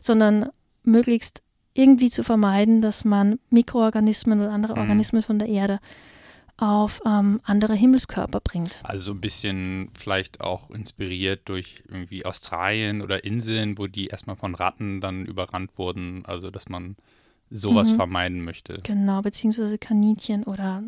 sondern möglichst irgendwie zu vermeiden, dass man Mikroorganismen oder andere mhm. Organismen von der Erde auf ähm, andere Himmelskörper bringt. Also so ein bisschen vielleicht auch inspiriert durch irgendwie Australien oder Inseln, wo die erstmal von Ratten dann überrannt wurden. Also dass man sowas mhm. vermeiden möchte. Genau, beziehungsweise Kaninchen oder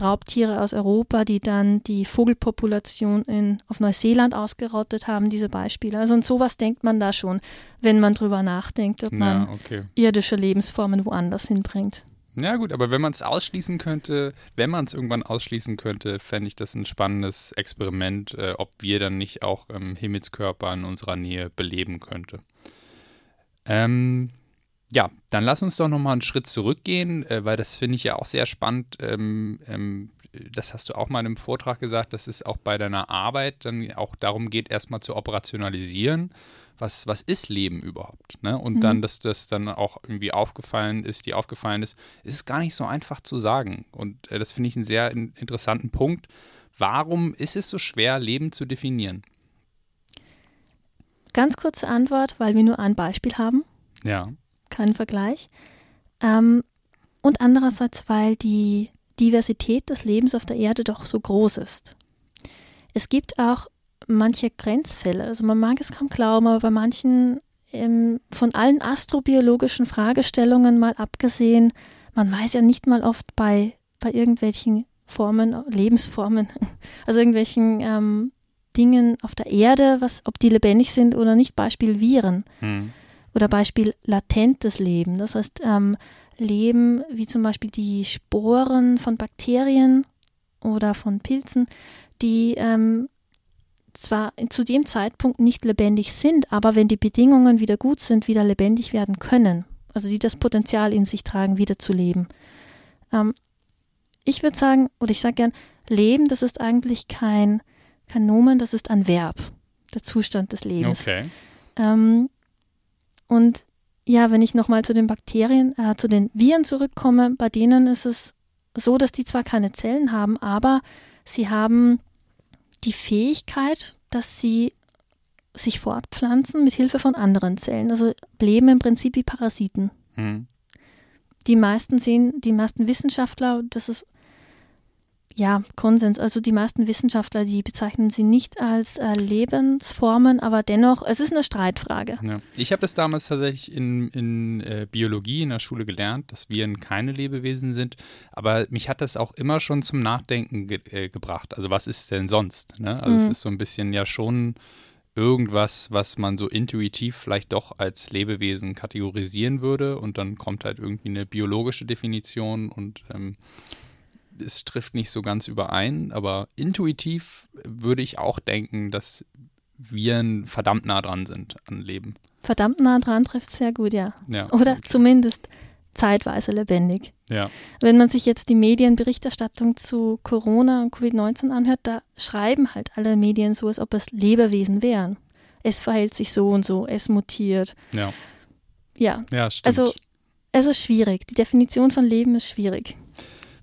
Raubtiere aus Europa, die dann die Vogelpopulation in, auf Neuseeland ausgerottet haben, diese Beispiele. Also und sowas denkt man da schon, wenn man drüber nachdenkt, ob man ja, okay. irdische Lebensformen woanders hinbringt. Ja gut, aber wenn man es ausschließen könnte, wenn man es irgendwann ausschließen könnte, fände ich das ein spannendes Experiment, äh, ob wir dann nicht auch ähm, Himmelskörper in unserer Nähe beleben könnte. Ähm, ja, dann lass uns doch nochmal einen Schritt zurückgehen, äh, weil das finde ich ja auch sehr spannend. Ähm, ähm, das hast du auch mal in einem Vortrag gesagt, dass es auch bei deiner Arbeit dann auch darum geht, erstmal zu operationalisieren. Was, was ist Leben überhaupt? Ne? Und mhm. dann, dass das dann auch irgendwie aufgefallen ist, die aufgefallen ist, ist es gar nicht so einfach zu sagen. Und äh, das finde ich einen sehr in, interessanten Punkt. Warum ist es so schwer, Leben zu definieren? Ganz kurze Antwort, weil wir nur ein Beispiel haben. Ja kein Vergleich. Ähm, und andererseits, weil die Diversität des Lebens auf der Erde doch so groß ist. Es gibt auch manche Grenzfälle, also man mag es kaum glauben, aber bei manchen ähm, von allen astrobiologischen Fragestellungen mal abgesehen, man weiß ja nicht mal oft bei, bei irgendwelchen Formen, Lebensformen, [laughs] also irgendwelchen ähm, Dingen auf der Erde, was, ob die lebendig sind oder nicht, Beispiel Viren. Hm. Oder Beispiel latentes Leben, das heißt ähm, Leben wie zum Beispiel die Sporen von Bakterien oder von Pilzen, die ähm, zwar zu dem Zeitpunkt nicht lebendig sind, aber wenn die Bedingungen wieder gut sind, wieder lebendig werden können. Also die das Potenzial in sich tragen, wieder zu leben. Ähm, ich würde sagen, oder ich sage gern, Leben, das ist eigentlich kein, kein Nomen, das ist ein Verb, der Zustand des Lebens. Okay. Ähm, und ja, wenn ich nochmal zu den Bakterien, äh, zu den Viren zurückkomme, bei denen ist es so, dass die zwar keine Zellen haben, aber sie haben die Fähigkeit, dass sie sich fortpflanzen mit Hilfe von anderen Zellen. Also leben im Prinzip wie Parasiten. Hm. Die meisten sehen, die meisten Wissenschaftler, das ist ja, Konsens. Also die meisten Wissenschaftler, die bezeichnen sie nicht als äh, Lebensformen, aber dennoch, es ist eine Streitfrage. Ja. Ich habe das damals tatsächlich in, in äh, Biologie in der Schule gelernt, dass Viren keine Lebewesen sind, aber mich hat das auch immer schon zum Nachdenken ge äh, gebracht. Also was ist denn sonst? Ne? Also mhm. es ist so ein bisschen ja schon irgendwas, was man so intuitiv vielleicht doch als Lebewesen kategorisieren würde und dann kommt halt irgendwie eine biologische Definition und ähm, es trifft nicht so ganz überein, aber intuitiv würde ich auch denken, dass Viren verdammt nah dran sind an Leben. Verdammt nah dran trifft sehr gut, ja. ja Oder okay. zumindest zeitweise lebendig. Ja. Wenn man sich jetzt die Medienberichterstattung zu Corona und Covid-19 anhört, da schreiben halt alle Medien so, als ob es Lebewesen wären. Es verhält sich so und so, es mutiert. Ja. Ja. Ja, stimmt. Also es ist schwierig. Die Definition von Leben ist schwierig.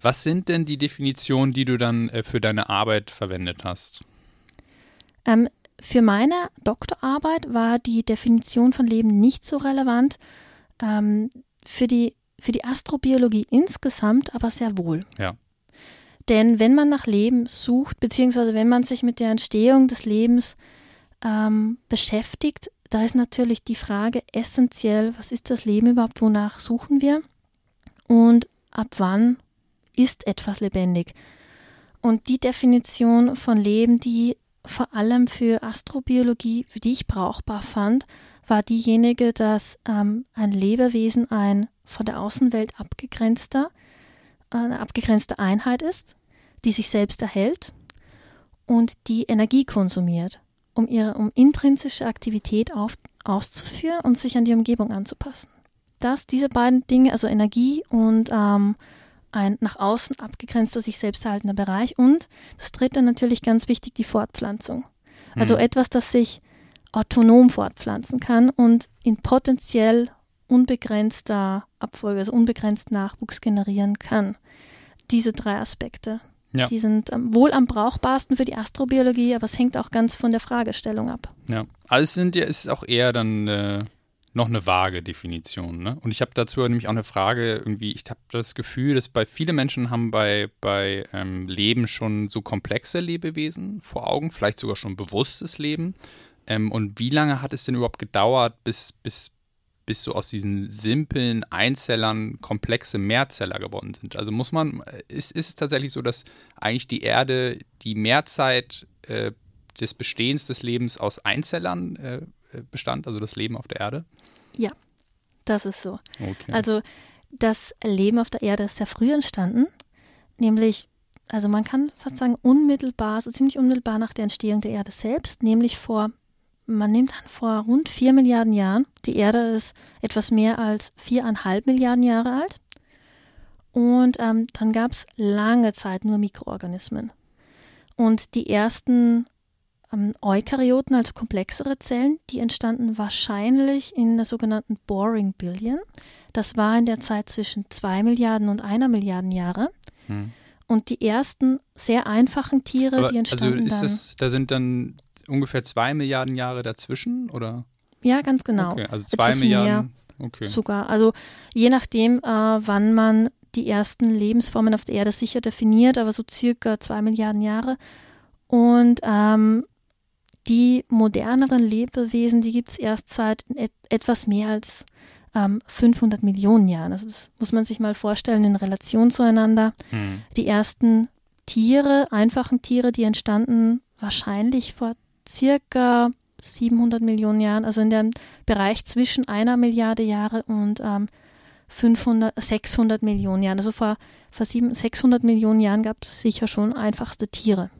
Was sind denn die Definitionen, die du dann äh, für deine Arbeit verwendet hast? Ähm, für meine Doktorarbeit war die Definition von Leben nicht so relevant. Ähm, für, die, für die Astrobiologie insgesamt aber sehr wohl. Ja. Denn wenn man nach Leben sucht, beziehungsweise wenn man sich mit der Entstehung des Lebens ähm, beschäftigt, da ist natürlich die Frage essentiell, was ist das Leben überhaupt, wonach suchen wir und ab wann ist etwas lebendig. Und die Definition von Leben, die vor allem für Astrobiologie, die ich brauchbar fand, war diejenige, dass ähm, ein Lebewesen ein von der Außenwelt abgegrenzter, eine abgegrenzte Einheit ist, die sich selbst erhält und die Energie konsumiert, um ihre um intrinsische Aktivität auf, auszuführen und sich an die Umgebung anzupassen. Dass diese beiden Dinge, also Energie und ähm, ein nach außen abgegrenzter, sich selbst erhaltener Bereich. Und das dritte natürlich ganz wichtig, die Fortpflanzung. Also mhm. etwas, das sich autonom fortpflanzen kann und in potenziell unbegrenzter Abfolge, also unbegrenzt Nachwuchs generieren kann. Diese drei Aspekte. Ja. Die sind wohl am brauchbarsten für die Astrobiologie, aber es hängt auch ganz von der Fragestellung ab. Ja, also es sind ja, es ist auch eher dann äh, noch eine vage Definition. Ne? Und ich habe dazu nämlich auch eine Frage, irgendwie, ich habe das Gefühl, dass bei viele Menschen haben bei, bei ähm, Leben schon so komplexe Lebewesen vor Augen, vielleicht sogar schon bewusstes Leben. Ähm, und wie lange hat es denn überhaupt gedauert, bis, bis, bis so aus diesen simplen Einzellern komplexe Mehrzeller geworden sind? Also muss man, äh, ist, ist es tatsächlich so, dass eigentlich die Erde die Mehrzeit äh, des Bestehens des Lebens aus Einzellern äh, bestand, also das Leben auf der Erde? Ja, das ist so. Okay. Also das Leben auf der Erde ist sehr früh entstanden, nämlich, also man kann fast sagen unmittelbar, so ziemlich unmittelbar nach der Entstehung der Erde selbst, nämlich vor, man nimmt an, vor rund vier Milliarden Jahren. Die Erde ist etwas mehr als viereinhalb Milliarden Jahre alt. Und ähm, dann gab es lange Zeit nur Mikroorganismen. Und die ersten Eukaryoten, also komplexere Zellen, die entstanden wahrscheinlich in der sogenannten Boring Billion. Das war in der Zeit zwischen zwei Milliarden und einer Milliarden Jahre. Hm. Und die ersten sehr einfachen Tiere, Aber, die entstanden also ist dann. Das, da sind dann ungefähr zwei Milliarden Jahre dazwischen, oder? Ja, ganz genau. Okay, also zwei Etwas Milliarden. Okay. Sogar. Also je nachdem, äh, wann man die ersten Lebensformen auf der Erde sicher definiert, aber so circa zwei Milliarden Jahre. Und ähm, die moderneren Lebewesen, die gibt es erst seit et etwas mehr als ähm, 500 Millionen Jahren. Also das muss man sich mal vorstellen in Relation zueinander. Mhm. Die ersten Tiere, einfachen Tiere, die entstanden wahrscheinlich vor circa 700 Millionen Jahren, also in dem Bereich zwischen einer Milliarde Jahre und ähm, 500, 600 Millionen Jahren. Also vor, vor 700, 600 Millionen Jahren gab es sicher schon einfachste Tiere.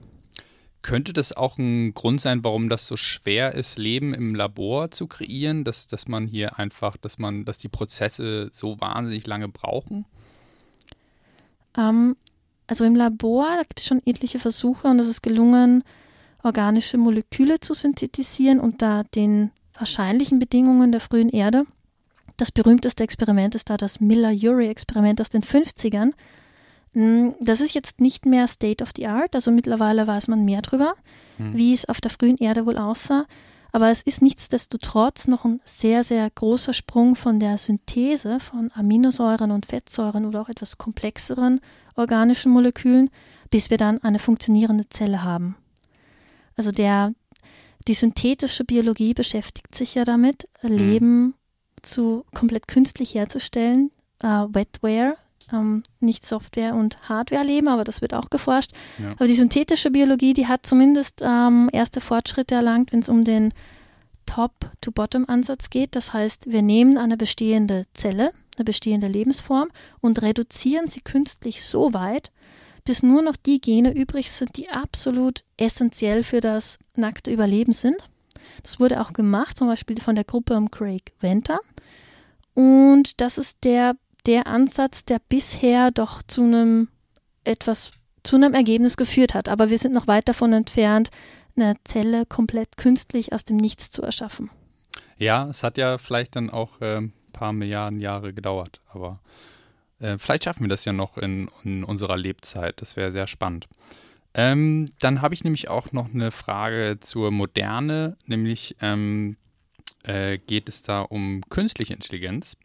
Könnte das auch ein Grund sein, warum das so schwer ist, Leben im Labor zu kreieren, dass, dass man hier einfach, dass man, dass die Prozesse so wahnsinnig lange brauchen? Ähm, also im Labor, gibt es schon etliche Versuche und es ist gelungen, organische Moleküle zu synthetisieren unter den wahrscheinlichen Bedingungen der frühen Erde. Das berühmteste Experiment ist da das Miller-Urey-Experiment aus den 50ern. Hm, das ist jetzt nicht mehr State of the Art, also mittlerweile weiß man mehr drüber, hm. wie es auf der frühen Erde wohl aussah. Aber es ist nichtsdestotrotz noch ein sehr, sehr großer Sprung von der Synthese von Aminosäuren und Fettsäuren oder auch etwas komplexeren organischen Molekülen, bis wir dann eine funktionierende Zelle haben. Also der, die synthetische Biologie beschäftigt sich ja damit, hm. Leben zu komplett künstlich herzustellen, äh, Wetware, ähm, nicht Software und Hardware leben, aber das wird auch geforscht. Ja. Aber die synthetische Biologie, die hat zumindest ähm, erste Fortschritte erlangt, wenn es um den Top-to-Bottom-Ansatz geht. Das heißt, wir nehmen eine bestehende Zelle, eine bestehende Lebensform und reduzieren sie künstlich so weit, bis nur noch die Gene übrig sind, die absolut essentiell für das nackte Überleben sind. Das wurde auch gemacht, zum Beispiel von der Gruppe um Craig Venter. Und das ist der, der Ansatz, der bisher doch zu einem etwas, zu einem Ergebnis geführt hat. Aber wir sind noch weit davon entfernt, eine Zelle komplett künstlich aus dem Nichts zu erschaffen. Ja, es hat ja vielleicht dann auch äh, ein paar Milliarden Jahre gedauert, aber äh, vielleicht schaffen wir das ja noch in, in unserer Lebzeit. Das wäre sehr spannend. Ähm, dann habe ich nämlich auch noch eine Frage zur Moderne, nämlich ähm, äh, geht es da um künstliche Intelligenz.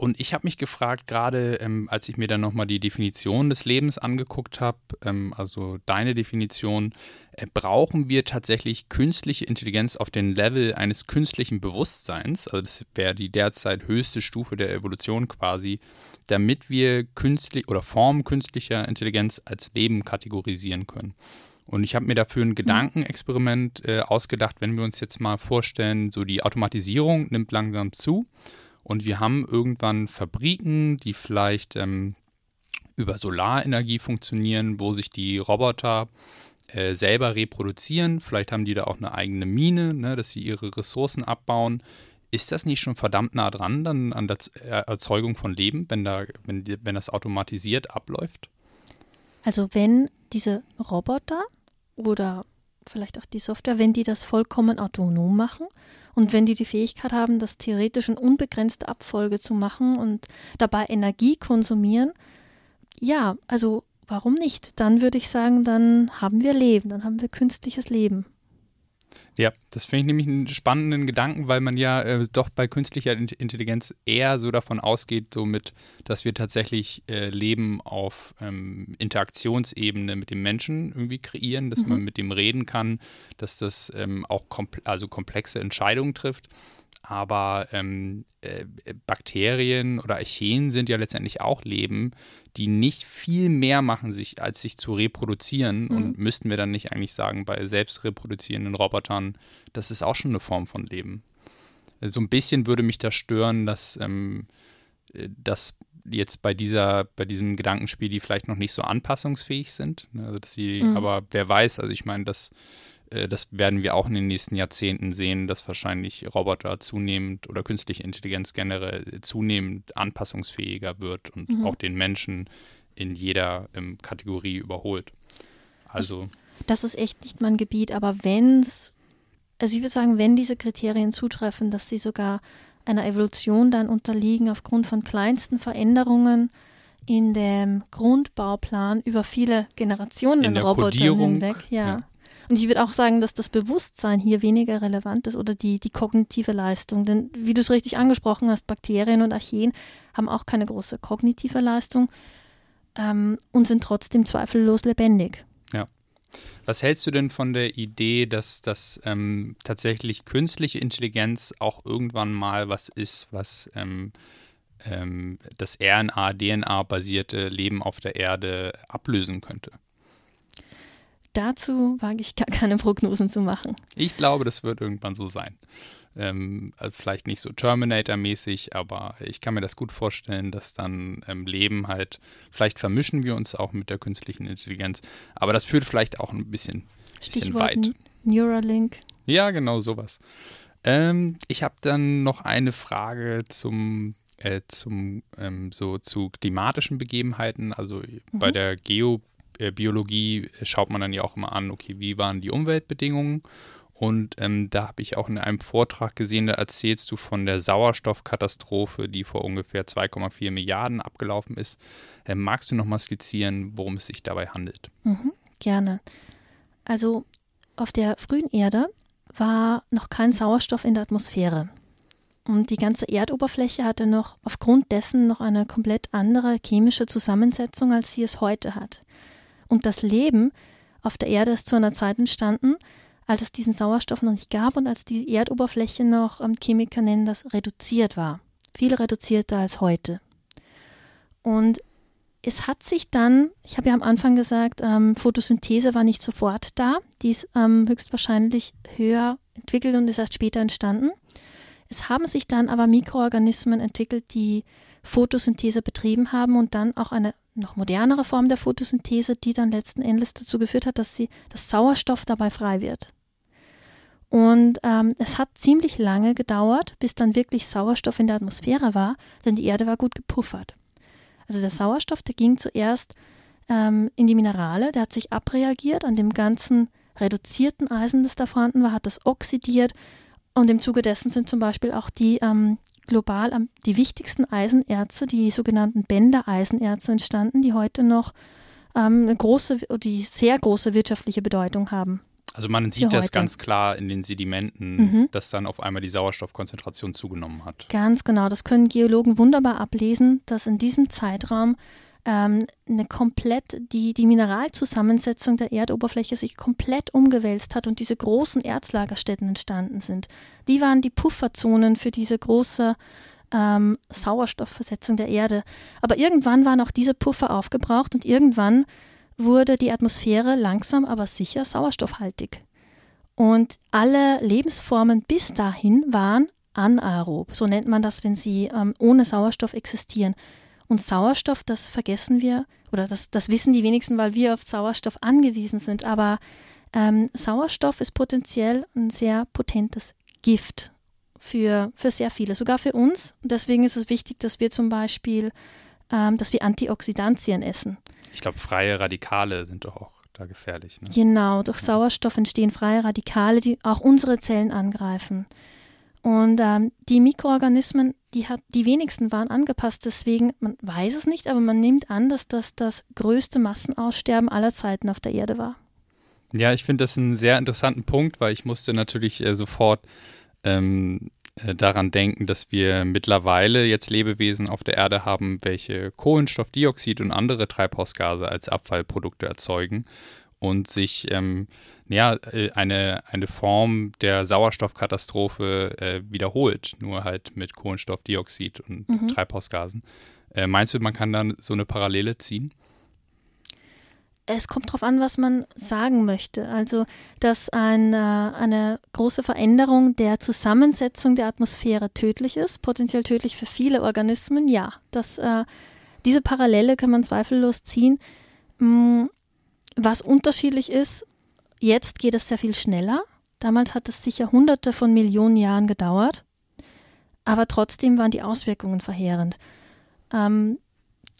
Und ich habe mich gefragt, gerade ähm, als ich mir dann nochmal die Definition des Lebens angeguckt habe, ähm, also deine Definition, äh, brauchen wir tatsächlich künstliche Intelligenz auf dem Level eines künstlichen Bewusstseins? Also das wäre die derzeit höchste Stufe der Evolution quasi, damit wir künstlich oder Formen künstlicher Intelligenz als Leben kategorisieren können. Und ich habe mir dafür ein mhm. Gedankenexperiment äh, ausgedacht, wenn wir uns jetzt mal vorstellen, so die Automatisierung nimmt langsam zu und wir haben irgendwann Fabriken, die vielleicht ähm, über Solarenergie funktionieren, wo sich die Roboter äh, selber reproduzieren. Vielleicht haben die da auch eine eigene Mine, ne, dass sie ihre Ressourcen abbauen. Ist das nicht schon verdammt nah dran dann an der äh, Erzeugung von Leben, wenn, da, wenn, wenn das automatisiert abläuft? Also wenn diese Roboter oder vielleicht auch die Software, wenn die das vollkommen autonom machen und wenn die die Fähigkeit haben, das theoretisch in unbegrenzte Abfolge zu machen und dabei Energie konsumieren, ja, also warum nicht? Dann würde ich sagen, dann haben wir Leben, dann haben wir künstliches Leben. Ja, das finde ich nämlich einen spannenden Gedanken, weil man ja äh, doch bei künstlicher Intelligenz eher so davon ausgeht, somit, dass wir tatsächlich äh, Leben auf ähm, Interaktionsebene mit dem Menschen irgendwie kreieren, dass mhm. man mit dem reden kann, dass das ähm, auch kompl also komplexe Entscheidungen trifft. Aber ähm, äh, Bakterien oder Archeen sind ja letztendlich auch Leben, die nicht viel mehr machen, sich, als sich zu reproduzieren. Mhm. Und müssten wir dann nicht eigentlich sagen, bei selbstreproduzierenden Robotern, das ist auch schon eine Form von Leben. So ein bisschen würde mich das stören, dass, ähm, äh, dass jetzt bei dieser, bei diesem Gedankenspiel, die vielleicht noch nicht so anpassungsfähig sind. Ne? Also dass sie, mhm. aber wer weiß, also ich meine, dass äh, das werden wir auch in den nächsten Jahrzehnten sehen, dass wahrscheinlich Roboter zunehmend oder künstliche Intelligenz generell zunehmend anpassungsfähiger wird und mhm. auch den Menschen in jeder ähm, Kategorie überholt. Also. Das ist echt nicht mein Gebiet, aber wenn es, also ich würde sagen, wenn diese Kriterien zutreffen, dass sie sogar einer Evolution dann unterliegen aufgrund von kleinsten Veränderungen in dem Grundbauplan über viele Generationen Roboter hinweg, ja. ja. Und ich würde auch sagen, dass das Bewusstsein hier weniger relevant ist oder die, die kognitive Leistung. Denn wie du es richtig angesprochen hast, Bakterien und Archeen haben auch keine große kognitive Leistung ähm, und sind trotzdem zweifellos lebendig. Ja. Was hältst du denn von der Idee, dass das ähm, tatsächlich künstliche Intelligenz auch irgendwann mal was ist, was ähm, ähm das RNA, DNA-basierte Leben auf der Erde ablösen könnte? Dazu wage ich gar keine Prognosen zu machen. Ich glaube, das wird irgendwann so sein. Ähm, also vielleicht nicht so Terminator-mäßig, aber ich kann mir das gut vorstellen, dass dann ähm, Leben halt, vielleicht vermischen wir uns auch mit der künstlichen Intelligenz, aber das führt vielleicht auch ein bisschen, bisschen weit. Neuralink. Ja, genau sowas. Ähm, ich habe dann noch eine Frage zum äh, zum ähm, so zu klimatischen Begebenheiten. Also mhm. bei der Geo äh, Biologie schaut man dann ja auch immer an, okay, wie waren die Umweltbedingungen? Und ähm, da habe ich auch in einem Vortrag gesehen, da erzählst du von der Sauerstoffkatastrophe, die vor ungefähr 2,4 Milliarden abgelaufen ist. Äh, magst du noch mal skizzieren, worum es sich dabei handelt? Mhm, gerne. Also auf der frühen Erde war noch kein Sauerstoff in der Atmosphäre. Und die ganze Erdoberfläche hatte noch aufgrund dessen noch eine komplett andere chemische Zusammensetzung, als sie es heute hat. Und das Leben auf der Erde ist zu einer Zeit entstanden, als es diesen Sauerstoff noch nicht gab und als die Erdoberfläche noch, ähm, Chemiker nennen das, reduziert war. Viel reduzierter als heute. Und es hat sich dann, ich habe ja am Anfang gesagt, ähm, Photosynthese war nicht sofort da. Die ist ähm, höchstwahrscheinlich höher entwickelt und ist erst später entstanden. Es haben sich dann aber Mikroorganismen entwickelt, die Photosynthese betrieben haben und dann auch eine noch modernere Form der Photosynthese, die dann letzten Endes dazu geführt hat, dass, sie, dass Sauerstoff dabei frei wird. Und ähm, es hat ziemlich lange gedauert, bis dann wirklich Sauerstoff in der Atmosphäre war, denn die Erde war gut gepuffert. Also der Sauerstoff, der ging zuerst ähm, in die Minerale, der hat sich abreagiert an dem ganzen reduzierten Eisen, das da vorhanden war, hat das oxidiert und im Zuge dessen sind zum Beispiel auch die ähm, global am, die wichtigsten Eisenerze, die sogenannten Bändereisenerze entstanden, die heute noch ähm, eine große, die sehr große wirtschaftliche Bedeutung haben. Also man sieht das ganz klar in den Sedimenten, mhm. dass dann auf einmal die Sauerstoffkonzentration zugenommen hat. Ganz genau, das können Geologen wunderbar ablesen, dass in diesem Zeitraum ähm, eine komplett, die, die Mineralzusammensetzung der Erdoberfläche sich komplett umgewälzt hat und diese großen Erzlagerstätten entstanden sind. Die waren die Pufferzonen für diese große ähm, Sauerstoffversetzung der Erde. Aber irgendwann waren auch diese Puffer aufgebraucht und irgendwann wurde die Atmosphäre langsam aber sicher sauerstoffhaltig. Und alle Lebensformen bis dahin waren anaerob. So nennt man das, wenn sie ähm, ohne Sauerstoff existieren. Und Sauerstoff, das vergessen wir, oder das, das wissen die wenigsten, weil wir auf Sauerstoff angewiesen sind. Aber ähm, Sauerstoff ist potenziell ein sehr potentes Gift für, für sehr viele, sogar für uns. Und deswegen ist es wichtig, dass wir zum Beispiel, ähm, dass wir Antioxidantien essen. Ich glaube, freie Radikale sind doch auch da gefährlich. Ne? Genau, durch Sauerstoff entstehen freie Radikale, die auch unsere Zellen angreifen. Und ähm, die Mikroorganismen, die, hat, die wenigsten waren angepasst, deswegen, man weiß es nicht, aber man nimmt an, dass das das größte Massenaussterben aller Zeiten auf der Erde war. Ja, ich finde das einen sehr interessanten Punkt, weil ich musste natürlich äh, sofort ähm, äh, daran denken, dass wir mittlerweile jetzt Lebewesen auf der Erde haben, welche Kohlenstoffdioxid und andere Treibhausgase als Abfallprodukte erzeugen und sich ähm, ja, äh, eine, eine Form der Sauerstoffkatastrophe äh, wiederholt, nur halt mit Kohlenstoffdioxid und mhm. Treibhausgasen. Äh, meinst du, man kann dann so eine Parallele ziehen? es kommt darauf an, was man sagen möchte. Also, dass eine, eine große Veränderung der Zusammensetzung der Atmosphäre tödlich ist, potenziell tödlich für viele Organismen, ja. Das, äh, diese Parallele kann man zweifellos ziehen. Mm, was unterschiedlich ist, jetzt geht es sehr viel schneller. Damals hat es sicher hunderte von Millionen Jahren gedauert, aber trotzdem waren die Auswirkungen verheerend. Ähm,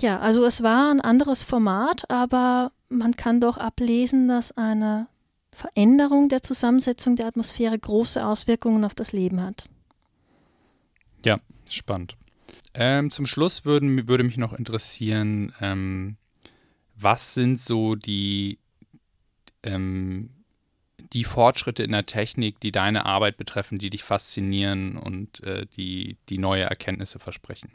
ja, also es war ein anderes Format, aber man kann doch ablesen, dass eine Veränderung der Zusammensetzung der Atmosphäre große Auswirkungen auf das Leben hat. Ja, spannend. Ähm, zum Schluss würden, würde mich noch interessieren, ähm, was sind so die, ähm, die Fortschritte in der Technik, die deine Arbeit betreffen, die dich faszinieren und äh, die, die neue Erkenntnisse versprechen?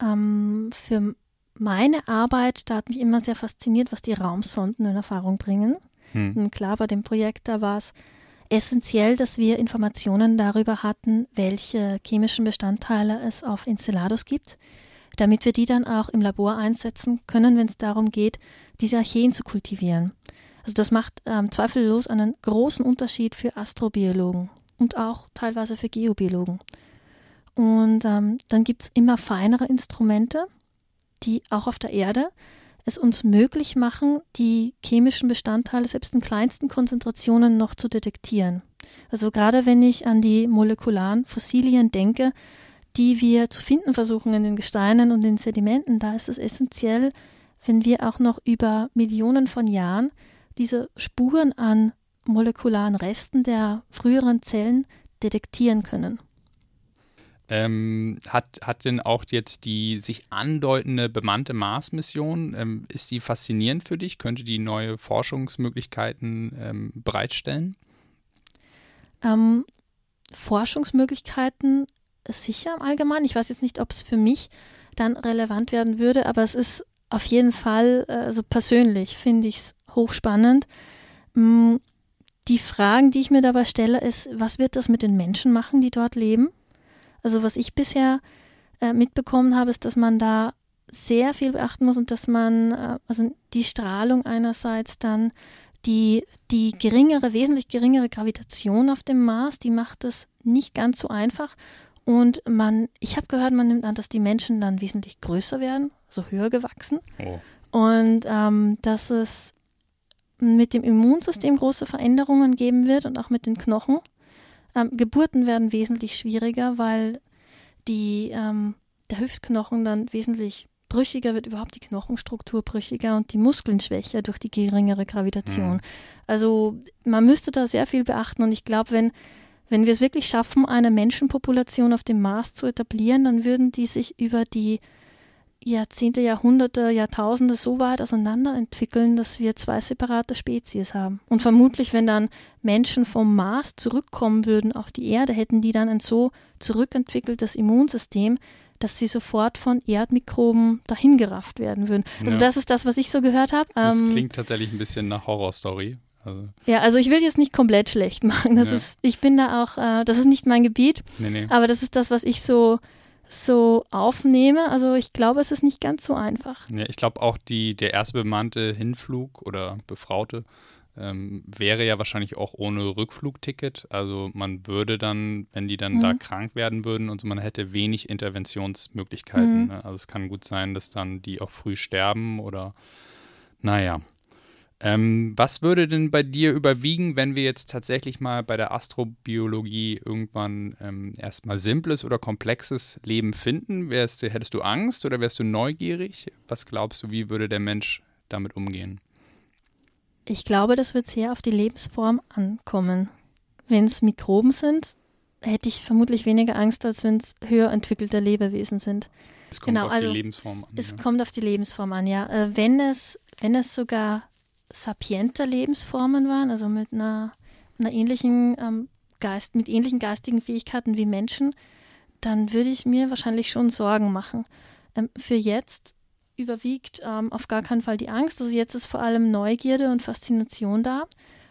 Ähm, für meine Arbeit, da hat mich immer sehr fasziniert, was die Raumsonden in Erfahrung bringen. Hm. Und klar, bei dem Projekt, da war es essentiell, dass wir Informationen darüber hatten, welche chemischen Bestandteile es auf Enceladus gibt, damit wir die dann auch im Labor einsetzen können, wenn es darum geht, diese Archeen zu kultivieren. Also das macht ähm, zweifellos einen großen Unterschied für Astrobiologen und auch teilweise für Geobiologen. Und ähm, dann gibt es immer feinere Instrumente, die auch auf der Erde es uns möglich machen, die chemischen Bestandteile selbst in kleinsten Konzentrationen noch zu detektieren. Also gerade wenn ich an die molekularen Fossilien denke, die wir zu finden versuchen in den Gesteinen und den Sedimenten, da ist es essentiell, wenn wir auch noch über Millionen von Jahren diese Spuren an molekularen Resten der früheren Zellen detektieren können. Ähm, hat, hat denn auch jetzt die sich andeutende bemannte Mars-Mission, ähm, ist die faszinierend für dich? Könnte die neue Forschungsmöglichkeiten ähm, bereitstellen? Ähm, Forschungsmöglichkeiten sicher im Allgemeinen. Ich weiß jetzt nicht, ob es für mich dann relevant werden würde, aber es ist auf jeden Fall, äh, also persönlich finde ich es hochspannend. Mm, die Fragen, die ich mir dabei stelle, ist, was wird das mit den Menschen machen, die dort leben? Also was ich bisher äh, mitbekommen habe, ist, dass man da sehr viel beachten muss und dass man, äh, also die Strahlung einerseits dann, die, die geringere, wesentlich geringere Gravitation auf dem Mars, die macht es nicht ganz so einfach. Und man, ich habe gehört, man nimmt an, dass die Menschen dann wesentlich größer werden, so höher gewachsen. Oh. Und ähm, dass es mit dem Immunsystem große Veränderungen geben wird und auch mit den Knochen. Ähm, Geburten werden wesentlich schwieriger, weil die, ähm, der Hüftknochen dann wesentlich brüchiger wird, überhaupt die Knochenstruktur brüchiger und die Muskeln schwächer durch die geringere Gravitation. Mhm. Also man müsste da sehr viel beachten und ich glaube, wenn, wenn wir es wirklich schaffen, eine Menschenpopulation auf dem Mars zu etablieren, dann würden die sich über die Jahrzehnte, Jahrhunderte, Jahrtausende so weit auseinander entwickeln, dass wir zwei separate Spezies haben. Und vermutlich, wenn dann Menschen vom Mars zurückkommen würden auf die Erde, hätten die dann ein so zurückentwickeltes Immunsystem, dass sie sofort von Erdmikroben dahingerafft werden würden. Also ja. das ist das, was ich so gehört habe. Das ähm, klingt tatsächlich ein bisschen nach Horrorstory. Also. Ja, also ich will jetzt nicht komplett schlecht machen. Das ja. ist, ich bin da auch, äh, das ist nicht mein Gebiet, nee, nee. aber das ist das, was ich so so aufnehme. Also ich glaube, es ist nicht ganz so einfach. Ja, ich glaube auch die, der erste bemannte Hinflug oder Befraute ähm, wäre ja wahrscheinlich auch ohne Rückflugticket. Also man würde dann, wenn die dann mhm. da krank werden würden und so, man hätte wenig Interventionsmöglichkeiten. Mhm. Ne? Also es kann gut sein, dass dann die auch früh sterben oder naja. Ähm, was würde denn bei dir überwiegen, wenn wir jetzt tatsächlich mal bei der Astrobiologie irgendwann ähm, erstmal simples oder komplexes Leben finden? Wärst, hättest du Angst oder wärst du neugierig? Was glaubst du, wie würde der Mensch damit umgehen? Ich glaube, das wird sehr auf die Lebensform ankommen. Wenn es Mikroben sind, hätte ich vermutlich weniger Angst, als wenn es höher entwickelte Lebewesen sind. Es kommt genau, auf also die Lebensform an. Es ja. kommt auf die Lebensform an, ja. Äh, wenn es, wenn es sogar sapiente Lebensformen waren, also mit einer, einer ähnlichen ähm, Geist, mit ähnlichen geistigen Fähigkeiten wie Menschen, dann würde ich mir wahrscheinlich schon Sorgen machen. Ähm, für jetzt überwiegt ähm, auf gar keinen Fall die Angst. Also jetzt ist vor allem Neugierde und Faszination da.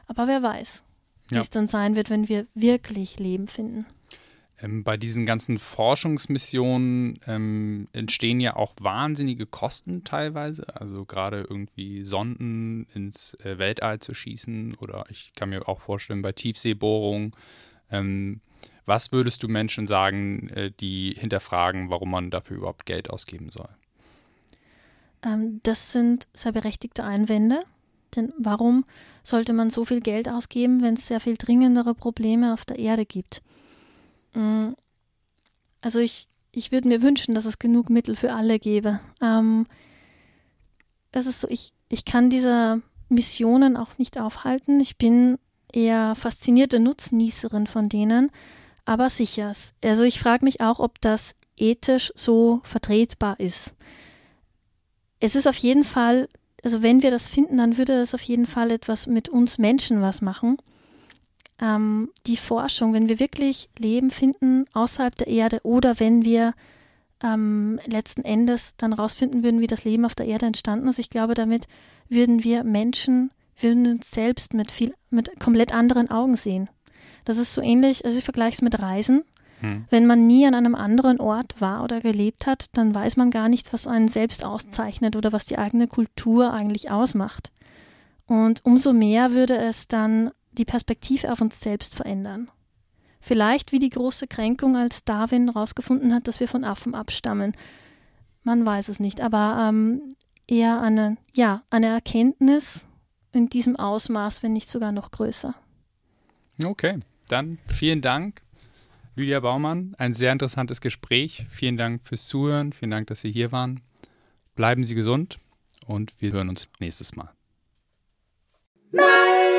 Aber wer weiß, wie ja. es dann sein wird, wenn wir wirklich Leben finden. Ähm, bei diesen ganzen Forschungsmissionen ähm, entstehen ja auch wahnsinnige Kosten teilweise. Also gerade irgendwie Sonden ins äh, Weltall zu schießen oder ich kann mir auch vorstellen bei Tiefseebohrungen. Ähm, was würdest du Menschen sagen, äh, die hinterfragen, warum man dafür überhaupt Geld ausgeben soll? Ähm, das sind sehr berechtigte Einwände. Denn warum sollte man so viel Geld ausgeben, wenn es sehr viel dringendere Probleme auf der Erde gibt? Mm, also ich, ich würde mir wünschen, dass es genug Mittel für alle gäbe. Ähm, es ist so, ich, ich kann diese Missionen auch nicht aufhalten. Ich bin eher faszinierte Nutznießerin von denen, aber sicher. Also ich frage mich auch, ob das ethisch so vertretbar ist. Es ist auf jeden Fall, also wenn wir das finden, dann würde es auf jeden Fall etwas mit uns Menschen was machen ähm, die Forschung, wenn wir wirklich Leben finden außerhalb der Erde oder wenn wir ähm, letzten Endes dann rausfinden würden, wie das Leben auf der Erde entstanden ist, ich glaube, damit würden wir Menschen, würden uns selbst mit viel, mit komplett anderen Augen sehen. Das ist so ähnlich, also ich vergleiche es mit Reisen. Hm. Wenn man nie an einem anderen Ort war oder gelebt hat, dann weiß man gar nicht, was einen selbst auszeichnet oder was die eigene Kultur eigentlich ausmacht. Und umso mehr würde es dann die Perspektive auf uns selbst verändern. Vielleicht wie die große Kränkung, als Darwin herausgefunden hat, dass wir von Affen abstammen. Man weiß es nicht, aber ähm, eher eine, ja, eine Erkenntnis in diesem Ausmaß, wenn nicht sogar noch größer. Okay, dann vielen Dank, Lydia Baumann. Ein sehr interessantes Gespräch. Vielen Dank fürs Zuhören. Vielen Dank, dass Sie hier waren. Bleiben Sie gesund und wir hören uns nächstes Mal. Nein.